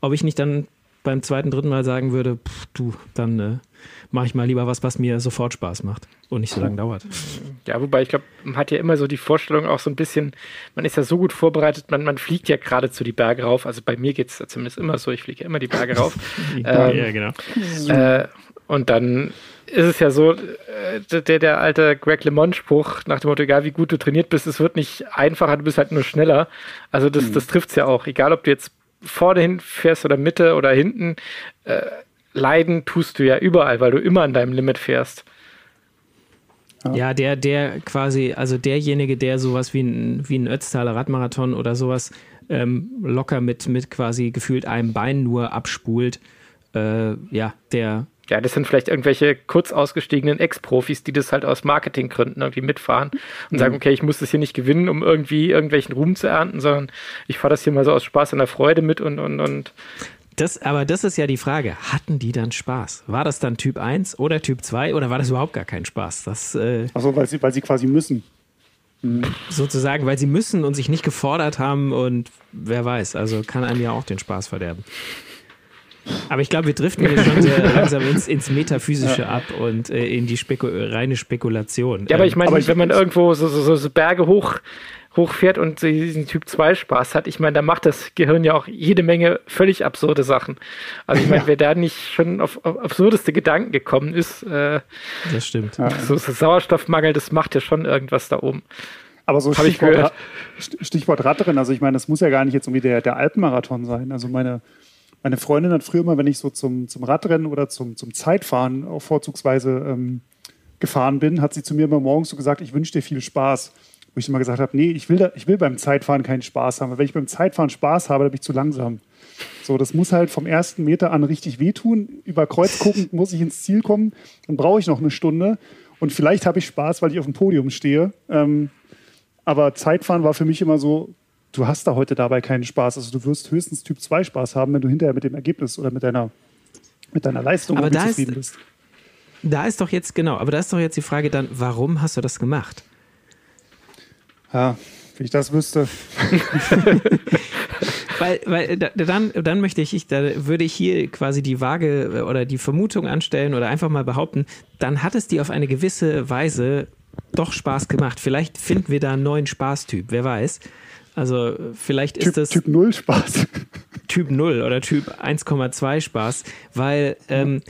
S2: ob ich nicht dann beim zweiten, dritten Mal sagen würde, pff, du, dann äh, mache ich mal lieber was, was mir sofort Spaß macht und nicht so lange dauert.
S3: Ja, wobei ich glaube, man hat ja immer so die Vorstellung auch so ein bisschen, man ist ja so gut vorbereitet, man, man fliegt ja geradezu die Berge rauf. Also bei mir geht es zumindest immer so, ich fliege ja immer die Berge rauf. <laughs> Ähm,
S2: genau.
S3: Äh, und dann ist es ja so, äh, der, der alte Greg LeMond-Spruch nach dem Motto, egal wie gut du trainiert bist, es wird nicht einfacher, du bist halt nur schneller. Also das, das trifft es ja auch. Egal, ob du jetzt vorne hin fährst oder Mitte oder hinten, äh, leiden tust du ja überall, weil du immer an deinem Limit fährst.
S2: Ja, der, der quasi, also derjenige, der sowas wie ein, wie ein Ötztaler Radmarathon oder sowas ähm, locker mit, mit quasi gefühlt einem Bein nur abspult, äh, ja, der,
S3: Ja, das sind vielleicht irgendwelche kurz ausgestiegenen Ex-Profis, die das halt aus Marketinggründen irgendwie mitfahren und sagen, okay, ich muss das hier nicht gewinnen, um irgendwie irgendwelchen Ruhm zu ernten, sondern ich fahre das hier mal so aus Spaß und der Freude mit und, und, und
S2: das, aber das ist ja die Frage, hatten die dann Spaß? War das dann Typ 1 oder Typ 2 oder war das überhaupt gar kein Spaß? Das äh,
S4: Achso, weil sie, weil sie quasi müssen.
S2: sozusagen, weil sie müssen und sich nicht gefordert haben und wer weiß, also kann einem ja auch den Spaß verderben. Aber ich glaube, wir driften hier schon sehr <laughs> langsam ins, ins Metaphysische ab und äh, in die Speku reine Spekulation.
S3: Ja, aber
S2: Ähm,
S3: ich meine, wenn man irgendwo so, so, so Berge hoch, hochfährt und so diesen Typ 2 Spaß hat, ich meine, da macht das Gehirm ja auch jede Menge völlig absurde Sachen. Also ich meine, wer da nicht schon auf, auf absurdeste Gedanken gekommen ist, äh,
S2: das stimmt.
S3: so, so Sauerstoffmangel, das macht ja schon irgendwas da oben.
S4: Aber so
S3: Hab ich
S4: Stichwort, Stichwort Radrennen, also ich meine, das muss ja gar nicht jetzt irgendwie der, der Alpenmarathon sein. Also meine, meine Freundin hat früher mal, wenn ich so zum, zum Radrennen oder zum, zum Zeitfahren auch vorzugsweise ähm, gefahren bin, hat sie zu mir immer morgens so gesagt, ich wünsche dir viel Spaß. Wo ich immer gesagt habe, nee, ich will, da, ich will beim Zeitfahren keinen Spaß haben. Weil wenn ich beim Zeitfahren Spaß habe, dann bin ich zu langsam. So, das muss halt vom ersten Meter an richtig wehtun. Über Kreuz guckend muss ich ins Ziel kommen. Dann brauche ich noch eine Stunde. Und vielleicht habe ich Spaß, weil ich auf dem Podium stehe. Ähm, aber Zeitfahren war für mich immer so, du hast da heute dabei keinen Spaß. Also du wirst höchstens Typ 2 Spaß haben, wenn du hinterher mit dem Ergebnis oder mit deiner, mit deiner Leistung
S2: Aber da ist-
S4: zufrieden bist.
S2: Da ist doch jetzt, genau, aber da ist doch jetzt die Frage dann, warum hast du das gemacht?
S4: Ja, wenn ich das wüsste. <laughs>
S2: Weil, weil da- dann, dann möchte ich, ich, da würde ich hier quasi die Waage äh, oder die Vermutung anstellen oder einfach mal behaupten, dann hat es dir auf eine gewisse Weise doch Spaß gemacht. Vielleicht finden wir da einen neuen Spaßtyp, wer weiß. Also vielleicht ist
S4: Typ,
S2: das
S4: typ 0 Spaß. <laughs>
S2: Typ 0 oder Typ 1,2 Spaß, weil ähm,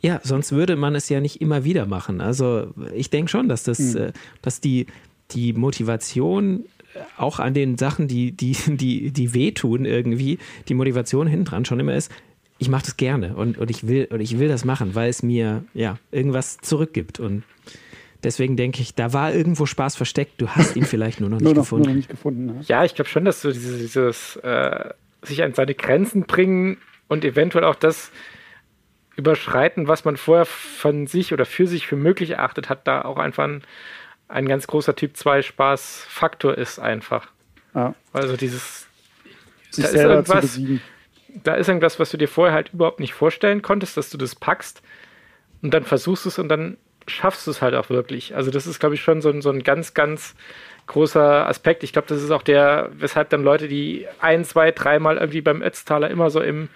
S2: ja, sonst würde man es ja nicht immer wieder machen. Also ich denke schon, dass das, äh, dass die, die Motivation äh, auch an den Sachen, die, die, die, die wehtun irgendwie, die Motivation hinten dran schon immer ist, ich mache das gerne und, und ich will und ich will das machen, weil es mir ja irgendwas zurückgibt. Und Deswegen denke ich, da war irgendwo Spaß versteckt. Du hast ihn vielleicht nur noch <laughs> nicht
S4: nur noch,
S2: gefunden.
S4: Nur noch nicht gefunden ne?
S3: Ja, ich glaube schon, dass so dieses, dieses äh, sich an seine Grenzen bringen und eventuell auch das überschreiten, was man vorher von sich oder für sich für möglich erachtet hat, da auch einfach ein, ein ganz großer Typ 2 Spaßfaktor ist einfach.
S4: Ja.
S3: Also dieses
S4: Sich
S3: da ist
S4: zu
S3: irgendwas-
S4: besiegen.
S3: da ist irgendwas, was du dir vorher halt überhaupt nicht vorstellen konntest, dass du das packst und dann versuchst es und dann schaffst du es halt auch wirklich. Also das ist, glaube ich, schon so ein, so ein ganz, ganz großer Aspekt. Ich glaube, das ist auch der, weshalb dann Leute, die ein, zwei, dreimal irgendwie beim Ötztaler immer so im,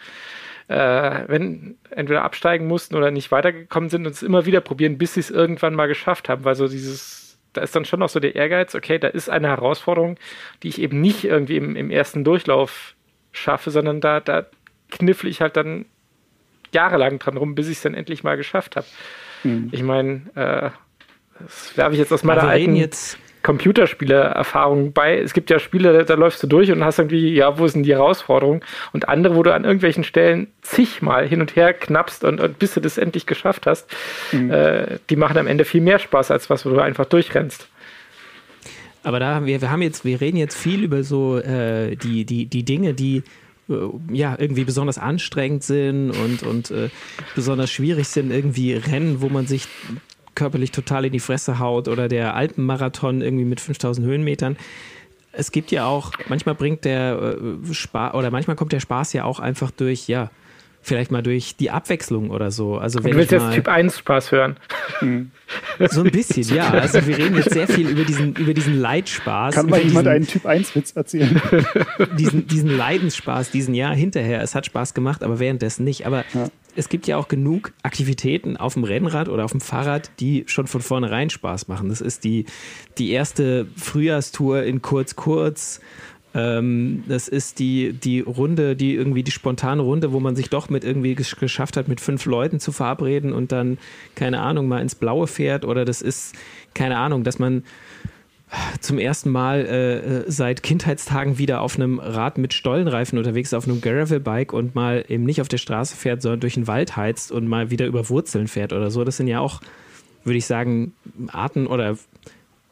S3: äh, wenn entweder absteigen mussten oder nicht weitergekommen sind und es immer wieder probieren, bis sie es irgendwann mal geschafft haben, weil so dieses, da ist dann schon noch so der Ehrgeiz, okay, da ist eine Herausforderung, die ich eben nicht irgendwie im, im ersten Durchlauf schaffe, sondern da, da kniffle ich halt dann jahrelang dran rum, bis ich es dann endlich mal geschafft habe.
S4: Hm.
S3: Ich meine, äh, das werfe ich jetzt aus meiner
S2: reden
S3: alten
S2: jetzt,
S3: Computerspiele-Erfahrung bei. Es gibt ja Spiele, da, da läufst du durch und hast irgendwie, ja, wo ist denn die Herausforderung? Und andere, wo du an irgendwelchen Stellen zigmal hin und her knappst und, und bis du das endlich geschafft hast, äh, die machen am Ende viel mehr Spaß, als was, wo du einfach durchrennst.
S2: aber da haben wir, wir haben jetzt, wir reden jetzt viel über so äh, die, die, die Dinge, die äh, ja irgendwie besonders anstrengend sind und, und äh, besonders schwierig sind, irgendwie Rennen, wo man sich körperlich total in die Fresse haut oder der Alpenmarathon irgendwie mit 5000 Höhenmetern. Es gibt ja auch, manchmal bringt der äh, Spaß oder manchmal kommt der Spaß ja auch einfach durch, ja, vielleicht mal durch die Abwechslung oder so. Also wenn
S3: du willst
S2: ich
S3: jetzt Typ 1 Spaß hören.
S2: so ein bisschen, ja. <laughs> Also wir reden jetzt sehr viel über diesen, über diesen Leitspaß.
S4: Kann mal jemand
S2: diesen,
S4: einen Typ 1 Witz erzählen? <laughs>
S2: diesen, diesen Leidensspaß, diesen Jahr hinterher. Es hat Spaß gemacht, aber währenddessen nicht. Aber
S4: Ja.
S2: Es gibt ja auch genug Aktivitäten auf dem Rennrad oder auf dem Fahrrad, die schon von vornherein Spaß machen. Das ist die, die erste Frühjahrstour in Kurz-Kurz. Ähm, das ist die, die Runde, die irgendwie die spontane Runde, wo man sich doch mit irgendwie gesch geschafft hat, mit fünf Leuten zu verabreden und dann, keine Ahnung, mal ins Blaue fährt. Oder das ist, keine Ahnung, dass man zum ersten Mal äh, äh, seit Kindheitstagen wieder auf einem Rad mit Stollenreifen unterwegs auf einem Gravel-Bike und mal eben nicht auf der Straße fährt, sondern durch den Wald heizt und mal wieder über Wurzeln fährt oder so. Das sind ja auch, würde ich sagen, Arten oder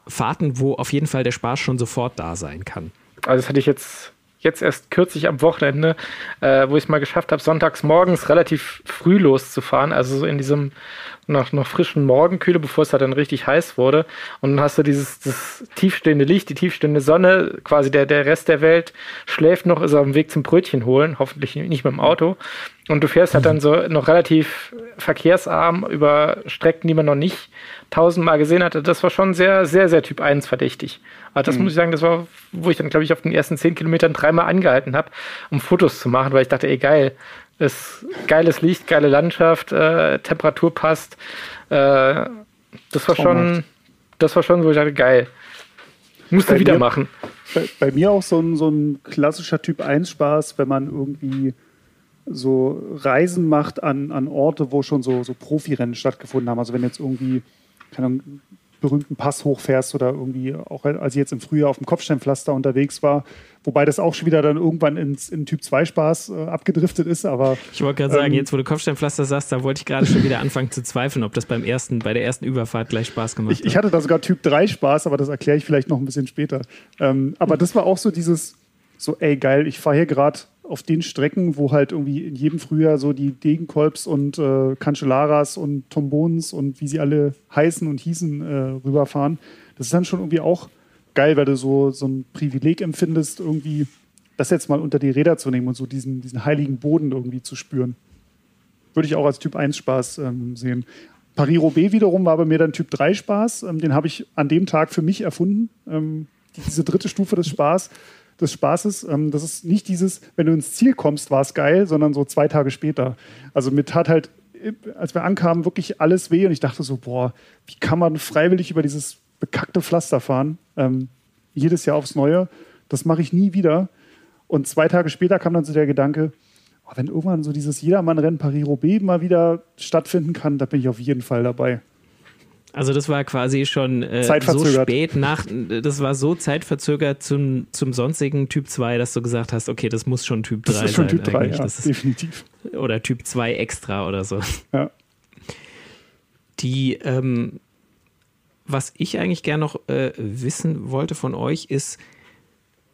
S2: Fahrten, wo auf jeden Fall der Spaß schon sofort da sein kann.
S3: Also das hatte ich jetzt, jetzt erst kürzlich am Wochenende, äh, wo ich es mal geschafft habe, sonntags morgens relativ früh loszufahren, also so in diesem noch, noch frischen Morgenkühle, bevor es halt dann richtig heiß wurde. Und dann hast du dieses das tiefstehende Licht, die tiefstehende Sonne, quasi der, der Rest der Welt schläft noch, ist auf dem Weg zum Brötchen holen, hoffentlich nicht mit dem Auto. Und du fährst halt dann so noch relativ verkehrsarm über Strecken, die man noch nicht tausendmal gesehen hatte. Das war schon sehr, sehr, sehr Typ 1 verdächtig. Aber das muss ich sagen, das war, wo ich dann, glaube ich, auf den ersten zehn Kilometern dreimal angehalten habe, um Fotos zu machen, weil ich dachte, ey, geil, ist geiles Licht, geile Landschaft, äh, Temperatur passt. Äh, das war schon, das war schon, wo ich dachte, geil. Musst du
S4: Bei
S3: wieder
S4: mir-
S3: machen.
S4: bei, bei mir auch so ein, so ein klassischer Typ 1 Spaß, wenn man irgendwie so Reisen macht an, an Orte, wo schon so, so Profirennen stattgefunden haben. Also wenn jetzt irgendwie, keine Ahnung, einen berühmten Pass hochfährst oder irgendwie auch als ich jetzt im Frühjahr auf dem Kopfsteinpflaster unterwegs war, wobei das auch schon wieder dann irgendwann ins, in Typ 2 Spaß äh, abgedriftet ist, aber
S2: Ich wollte gerade sagen,
S4: Ähm,
S2: jetzt wo du Kopfsteinpflaster sagst, da wollte ich gerade schon wieder anfangen zu zweifeln, ob das beim ersten, bei der ersten Überfahrt gleich Spaß gemacht
S4: Ich, ich hatte da sogar Typ 3 Spaß, aber das erkläre ich vielleicht noch ein bisschen später. Ähm, aber das war auch so dieses, so, ey, geil, ich fahre hier gerade auf den Strecken, wo halt irgendwie in jedem Frühjahr so die Degenkolbs und äh, Cancellaras und Tombons und wie sie alle heißen und hießen äh, rüberfahren. Das ist dann schon irgendwie auch geil, weil du so, so ein Privileg empfindest, irgendwie das jetzt mal unter die Räder zu nehmen und so diesen, diesen heiligen Boden irgendwie zu spüren. Würde ich auch als Typ 1 Spaß ähm, sehen. Paris-Roubaix wiederum war bei mir dann Typ 3 Spaß. Ähm, den habe ich an dem Tag für mich erfunden. Ähm, diese dritte Stufe des Spaß, des Spaßes. Ähm, das ist nicht dieses, wenn du ins Ziel kommst, war es geil, sondern so zwei Tage später. Also mir tat halt, als wir ankamen, wirklich alles weh und ich dachte so, boah, wie kann man freiwillig über dieses bekackte Pflaster fahren? Ähm, jedes Jahr aufs Neue. Das mache ich nie wieder. Und zwei Tage später kam dann so der Gedanke, oh, wenn irgendwann so dieses Jedermann-Rennen Paris-Roubaix mal wieder stattfinden kann, da bin ich auf jeden Fall dabei.
S2: Also das war quasi schon äh, so spät nach, das war so zeitverzögert zum, zum sonstigen Typ 2, dass du gesagt hast, okay, das muss schon Typ 3
S4: Das ist schon
S2: sein.
S4: Typ 3,
S2: eigentlich.
S4: ja,
S2: ist,
S4: definitiv.
S2: oder Typ 2 extra oder so.
S4: Ja.
S2: Die, ähm, was ich eigentlich gerne noch äh, wissen wollte von euch, ist,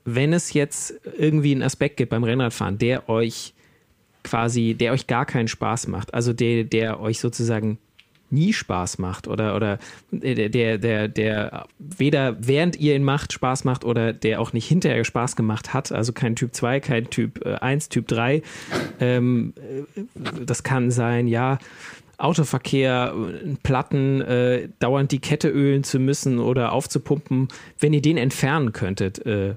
S2: wenn es jetzt irgendwie einen Aspekt gibt beim Rennradfahren, der euch quasi, der euch gar keinen Spaß macht, also der, der euch sozusagen nie Spaß macht oder, oder der, der, der, der weder während ihr ihn macht Spaß macht oder der auch nicht hinterher Spaß gemacht hat, also kein Typ 2, kein Typ 1, äh, Typ 3. Ähm, äh, das kann sein, ja, Autoverkehr, Platten, äh, dauernd die Kette ölen zu müssen oder aufzupumpen. Wenn ihr den entfernen könntet, äh,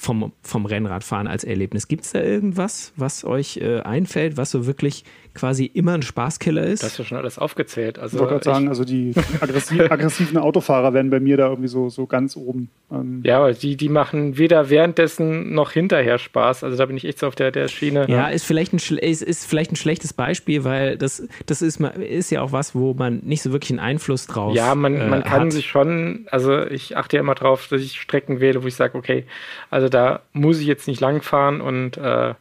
S2: vom, vom Rennradfahren als Erlebnis. Gibt es da irgendwas, was euch äh, einfällt, was so wirklich quasi immer ein Spaßkiller ist?
S3: Das ist ja schon alles aufgezählt. Also
S4: ich wollte gerade sagen, also die <laughs> aggressiv, aggressiven Autofahrer werden bei mir da irgendwie so, so ganz oben.
S3: Ähm ja, aber die, die machen weder währenddessen noch hinterher Spaß. Also da bin ich echt so auf der, der Schiene.
S2: Ja, ist vielleicht, ein, ist, ist vielleicht ein schlechtes Beispiel, weil das, das ist, ist ja auch was, wo man nicht so wirklich einen Einfluss drauf hat.
S3: Ja, man, man äh, kann hat. sich schon, also ich achte ja immer drauf, dass ich Strecken wähle, wo ich sage, okay, also da muss ich jetzt nicht langfahren und äh,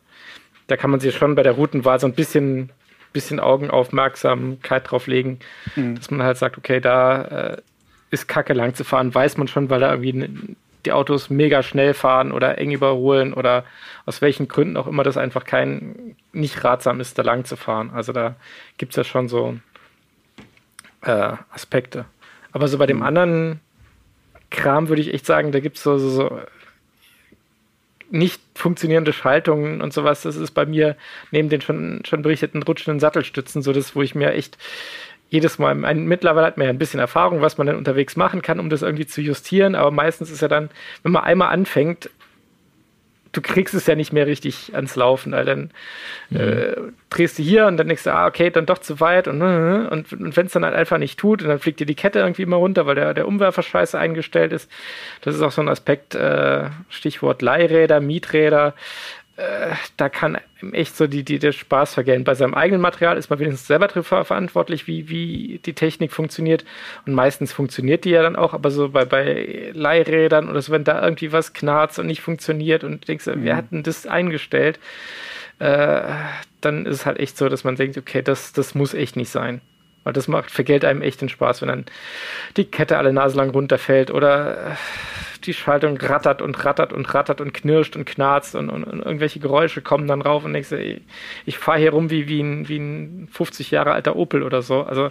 S3: da kann man sich schon bei der Routenwahl so ein bisschen, bisschen Augenaufmerksamkeit drauf legen, mhm. dass man halt sagt, okay, da äh, ist Kacke lang zu fahren, weiß man schon, weil da irgendwie die Autos mega schnell fahren oder eng überholen oder aus welchen Gründen auch immer das einfach kein, nicht ratsam ist, da lang zu fahren. Also da gibt es ja schon so äh, Aspekte. Aber so bei dem mhm. anderen Kram würde ich echt sagen, da gibt es so, so, so nicht funktionierende Schaltungen und sowas, das ist bei mir neben den schon, schon berichteten rutschenden Sattelstützen so das, wo ich mir echt jedes Mal, ein, mittlerweile hat man ja ein bisschen Erfahrung, was man dann unterwegs machen kann, um das irgendwie zu justieren, aber meistens ist ja dann, wenn man einmal anfängt, du kriegst es ja nicht mehr richtig ans Laufen, weil dann mhm. äh, drehst du hier und dann denkst du, ah, okay, dann doch zu weit und, und, und wenn es dann halt einfach nicht tut und dann fliegt dir die Kette irgendwie immer runter, weil der, der Umwerfer scheiße eingestellt ist. Das ist auch so ein Aspekt, äh, Stichwort Leihräder, Mieträder. Äh, da kann echt so die, die, der Spaß vergehen. Bei seinem eigenen Material ist man wenigstens selber dafür verantwortlich, wie, wie die Technik funktioniert. Und meistens funktioniert die ja dann auch, aber so bei, bei Leihrädern oder so, wenn da irgendwie was knarzt und nicht funktioniert und du denkst, mhm. wer hat denn das eingestellt? Äh, dann ist es halt echt so, dass man denkt, okay, das, das muss echt nicht sein. Weil das macht, vergällt einem echt den Spaß, wenn dann die Kette alle Nase lang runterfällt oder die Schaltung rattert und rattert und rattert und knirscht und knarzt und, und, und irgendwelche Geräusche kommen dann rauf und denkst, ey, ich fahre hier rum wie, wie, ein, wie ein 50 Jahre alter Opel oder so. Also.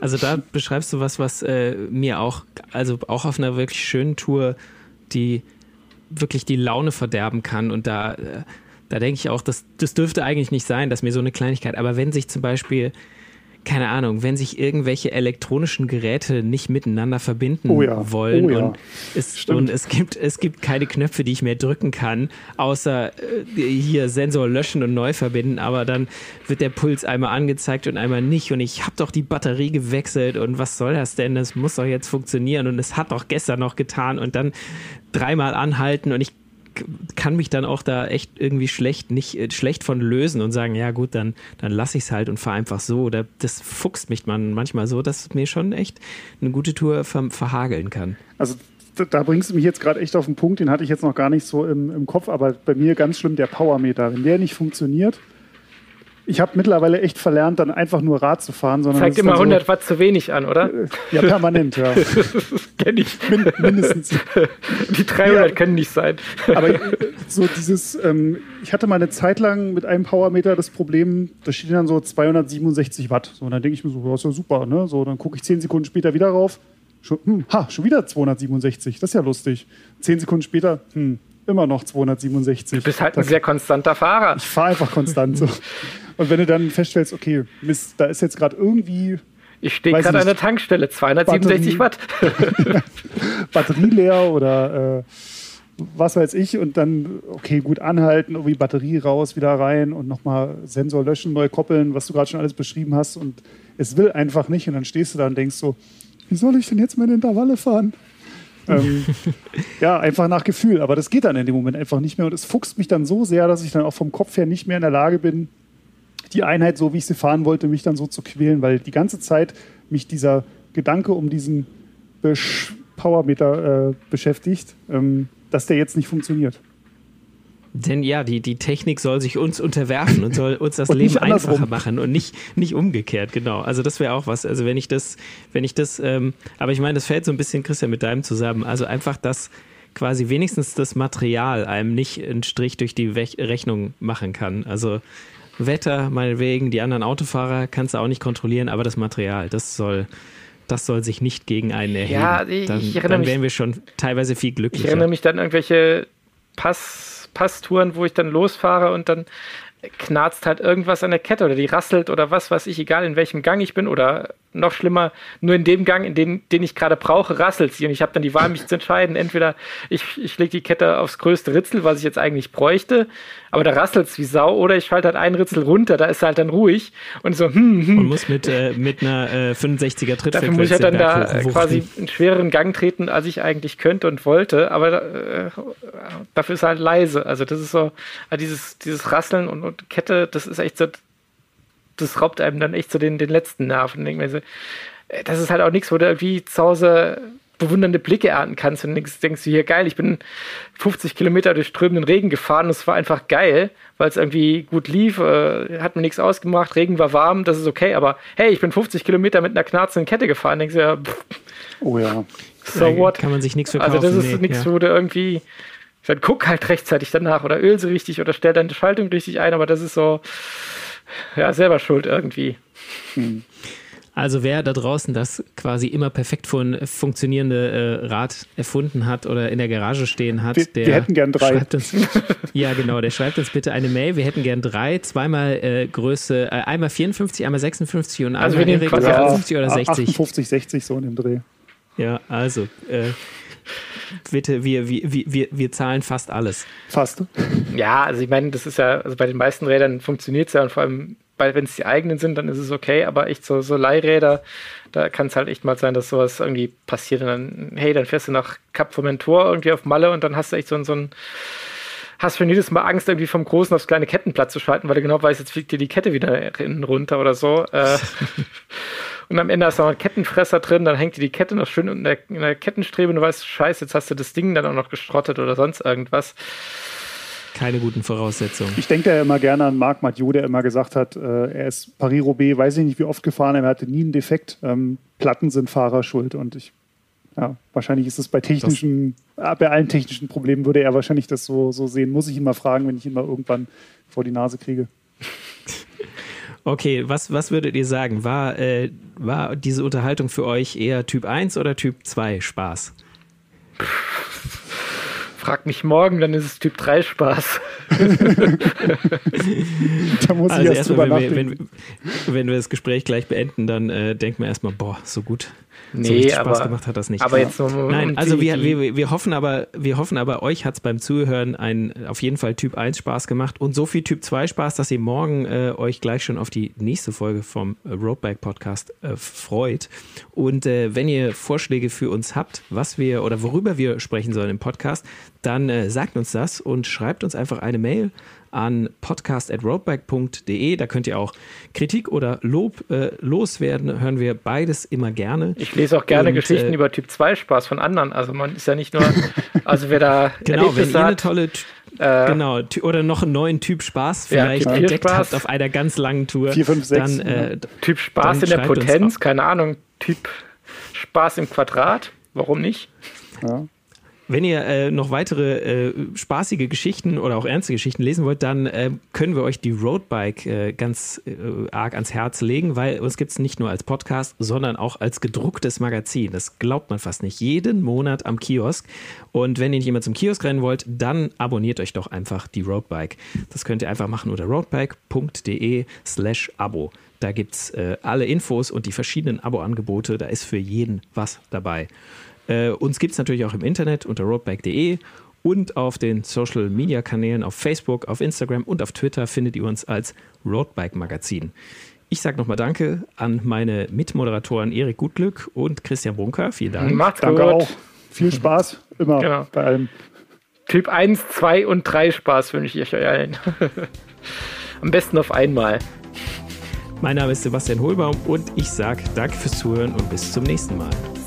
S2: Also da beschreibst du was, was äh, mir auch, also auch auf einer wirklich schönen Tour, die wirklich die Laune verderben kann und da, äh, da denke ich auch, das, das dürfte eigentlich nicht sein, dass mir so eine Kleinigkeit, aber wenn sich zum Beispiel keine Ahnung, wenn sich irgendwelche elektronischen Geräte nicht miteinander verbinden oh ja. wollen oh ja. und, es, und es, gibt, es gibt keine Knöpfe, die ich mehr drücken kann, außer äh, hier Sensor löschen und neu verbinden, aber dann wird der Puls einmal angezeigt und einmal nicht und ich habe doch die Batterie gewechselt und was soll das denn? Das muss doch jetzt funktionieren und es hat doch gestern noch getan und dann dreimal anhalten und ich kann mich dann auch da echt irgendwie schlecht, nicht äh, schlecht von lösen und sagen, ja gut, dann, dann lasse ich es halt und fahre einfach so. Oder das fuchst mich man manchmal so, dass mir schon echt eine gute Tour ver verhageln kann.
S4: Also da bringst du mich jetzt gerade echt auf den Punkt, den hatte ich jetzt noch gar nicht so im, im Kopf, aber bei mir ganz schlimm der Powermeter. Wenn der nicht funktioniert, ich habe mittlerweile echt verlernt, dann einfach nur Rad zu fahren. Sondern
S3: Zeigt immer 100 so, Watt zu wenig an, oder?
S4: Ja, permanent, ja. <laughs>
S3: Kenne ich.
S4: Min mindestens.
S3: Die 300 ja, können nicht sein.
S4: Aber äh, <laughs> so dieses, ähm, ich hatte mal eine Zeit lang mit einem Powermeter das Problem, da steht dann so 267 Watt. So, und dann denke ich mir so, das ist ja super, ne? So, dann gucke ich 10 Sekunden später wieder rauf. Schon, hm, ha, schon wieder 267, das ist ja lustig. 10 Sekunden später, hm, immer noch 267.
S3: Du bist halt ein sehr konstanter Fahrer.
S4: Ich fahre einfach konstant so. <laughs> Und wenn du dann feststellst, okay, Mist, da ist jetzt gerade irgendwie.
S3: Ich stehe gerade an der Tankstelle, 267 Batterie,
S4: Watt. <laughs> <laughs> Batterie leer oder äh, was weiß ich. Und dann, okay, gut anhalten, irgendwie Batterie raus, wieder rein und nochmal Sensor löschen, neu koppeln, was du gerade schon alles beschrieben hast. Und es will einfach nicht. Und dann stehst du da und denkst so, wie soll ich denn jetzt meine Intervalle fahren? ähm, <laughs> ja, einfach nach Gefühl. Aber das geht dann in dem Moment einfach nicht mehr. Und es fuchst mich dann so sehr, dass ich dann auch vom Kopf her nicht mehr in der Lage bin, die Einheit, so wie ich sie fahren wollte, mich dann so zu quälen, weil die ganze Zeit mich dieser Gedanke um diesen Powermeter äh, beschäftigt, ähm, dass der jetzt nicht funktioniert.
S2: Denn ja, die, die Technik soll sich uns unterwerfen und soll uns das <laughs> Leben einfacher machen und nicht, nicht umgekehrt, genau. Also das wäre auch was. Also wenn ich das, wenn ich das, ähm, aber ich meine, das fällt so ein bisschen, Christian, mit deinem zusammen. Also einfach das quasi wenigstens das Material einem nicht einen Strich durch die Rechnung machen kann. Also Wetter, meinetwegen, die anderen Autofahrer kannst du auch nicht kontrollieren, aber das Material, das soll, das soll sich nicht gegen einen erheben. Ja, ich, dann, ich dann wären wir schon teilweise viel glücklicher.
S3: Ich erinnere mich dann an irgendwelche Pass, Passtouren, wo ich dann losfahre und dann knarzt halt irgendwas an der Kette oder die rasselt oder was weiß ich, egal in welchem Gang ich bin oder noch schlimmer, nur in dem Gang, in den, den ich gerade brauche, rasselt sie. Und ich habe dann die Wahl, mich zu entscheiden. Entweder ich, ich lege die Kette aufs größte Ritzel, was ich jetzt eigentlich bräuchte, aber da rasselt es wie Sau, oder ich schalte halt ein Ritzel runter, da ist halt dann ruhig und so, hm, hm.
S2: Und muss mit, äh, mit einer äh, 65er Trittfrequenz
S3: Dafür muss ich halt dann da quasi einen schwereren Gang treten, als ich eigentlich könnte und wollte, aber äh, dafür ist halt leise. Also das ist so, äh, dieses, dieses Rasseln und, und Kette, das ist echt so das raubt einem dann echt so den, den letzten Nerv. Und denke mir so, äh, das ist halt auch nichts, wo du irgendwie zu Hause bewundernde Blicke ernten kannst und denkst, denkst du hier geil, ich bin 50 Kilometer durch strömenden Regen gefahren und es war einfach geil, weil es irgendwie gut lief, äh, hat mir nichts ausgemacht, Regen war warm, das ist okay, aber hey, ich bin 50 Kilometer mit einer knarzenden Kette gefahren, denkst du ja, pff,
S4: oh ja,
S2: so what? Kann man sich nichts verkaufen.
S3: Also das ist nee, nichts, ja. wo du irgendwie, ich sag, guck halt rechtzeitig danach oder öl sie richtig oder stell deine Schaltung richtig ein, aber das ist so, ja, selber schuld irgendwie. Hm.
S2: Also wer da draußen das quasi immer perfekt fun funktionierende äh, Rad erfunden hat oder in der Garage stehen hat,
S4: wir,
S2: der
S4: wir hätten gern drei.
S2: Schreibt uns, <laughs> ja, genau, der schreibt uns bitte eine Mail. Wir hätten gern drei, zweimal äh, Größe, äh, einmal 54, einmal 56 und
S3: also
S2: einmal
S3: Erik, 58
S2: oder 60.
S4: 58, 60 so in dem Dreh.
S2: Ja, also äh, bitte, wir, wir, wir, wir zahlen fast alles.
S4: Fast.
S3: Ja, also ich meine, das ist ja, also bei den meisten Rädern funktioniert es ja und vor allem wenn es die eigenen sind, dann ist es okay, aber echt so, so Leihräder, da kann es halt echt mal sein, dass sowas irgendwie passiert und dann, hey, dann fährst du nach Cap Formentor irgendwie auf Malle und dann hast du echt so, so ein, hast für jedes Mal Angst, irgendwie vom Großen aufs kleine Kettenblatt zu schalten, weil du genau weißt, jetzt fliegt dir die Kette wieder innen runter oder so. Äh, <laughs> und am Ende hast du noch einen Kettenfresser drin, dann hängt dir die Kette noch schön in der, in der Kettenstrebe und du weißt, scheiße, jetzt hast du das Ding dann auch noch gestrottet oder sonst irgendwas
S2: keine guten Voraussetzungen.
S4: Ich denke ja immer gerne an Marc Mathieu, der immer gesagt hat, äh, er ist Paris-Roubaix, weiß ich nicht wie oft gefahren, er hatte nie einen Defekt. Ähm, Platten sind Fahrer schuld und ich, ja, wahrscheinlich ist es bei technischen, äh, bei allen technischen Problemen würde er wahrscheinlich das so, so sehen. Muss ich ihn mal fragen, wenn ich ihn mal irgendwann vor die Nase kriege. <laughs>
S2: Okay, was, was würdet ihr sagen? War, äh, war diese Unterhaltung für euch eher Typ 1 oder Typ 2 Spaß?
S3: Frag mich morgen, dann ist es Typ 3 Spaß. <laughs>
S4: da muss also ich erst drüber
S2: wenn, wenn, wenn, wir das Gespräch gleich beenden, dann äh, denken wir erstmal, boah, so gut.
S3: Nee,
S2: so
S3: Spaß
S2: aber, gemacht hat das nicht.
S3: Aber jetzt so
S2: Nein, also wir, wir, wir hoffen aber, wir hoffen aber, euch hat es beim Zuhören ein, auf jeden Fall Typ 1 Spaß gemacht und so viel Typ 2 Spaß, dass ihr morgen äh, euch gleich schon auf die nächste Folge vom äh, Roadbike Podcast äh, freut. Und äh, wenn ihr Vorschläge für uns habt, was wir oder worüber wir sprechen sollen im Podcast, dann äh, sagt uns das und schreibt uns einfach eine Mail an podcast.roadbike.de. Da könnt ihr auch Kritik oder Lob äh, loswerden. Hören wir beides immer gerne.
S3: Ich lese auch gerne Und, Geschichten äh, über Typ 2 Spaß von anderen. Also man ist ja nicht nur, <laughs> also wer da
S2: genau, wenn ihr eine tolle äh, genau, oder noch einen neuen Typ Spaß vielleicht ja, entdeckt Spaß. habt auf einer ganz langen Tour.
S4: 4, 5, 6.
S3: Dann, äh, typ Spaß in der Potenz, keine Ahnung. Typ Spaß im Quadrat, warum nicht?
S2: Ja. Wenn ihr äh, noch weitere äh, spaßige Geschichten oder auch ernste Geschichten lesen wollt, dann äh, können wir euch die Roadbike äh, ganz äh, arg ans Herz legen, weil uns gibt es nicht nur als Podcast, sondern auch als gedrucktes Magazin. Das glaubt man fast nicht. Jeden Monat am Kiosk. Und wenn ihr nicht immer zum Kiosk rennen wollt, dann abonniert euch doch einfach die Roadbike. Das könnt ihr einfach machen unter roadbike.de slash Abo. Da gibt es äh, alle Infos und die verschiedenen Abo-Angebote. Da ist für jeden was dabei. Äh, uns gibt es natürlich auch im Internet unter roadbike.de und auf den Social Media Kanälen auf Facebook, auf Instagram und auf Twitter findet ihr uns als Roadbike Magazin. Ich sage nochmal Danke an meine Mitmoderatoren Erik Gutglück und Christian Bunker. Vielen Dank.
S4: Macht's Danke gut. auch. Viel Spaß immer genau. bei allem.
S3: Typ 1, 2 und 3 Spaß wünsche ich euch allen. <laughs> Am besten auf einmal.
S2: Mein Name ist Sebastian Hohlbaum und ich sage Danke fürs Zuhören und bis zum nächsten Mal.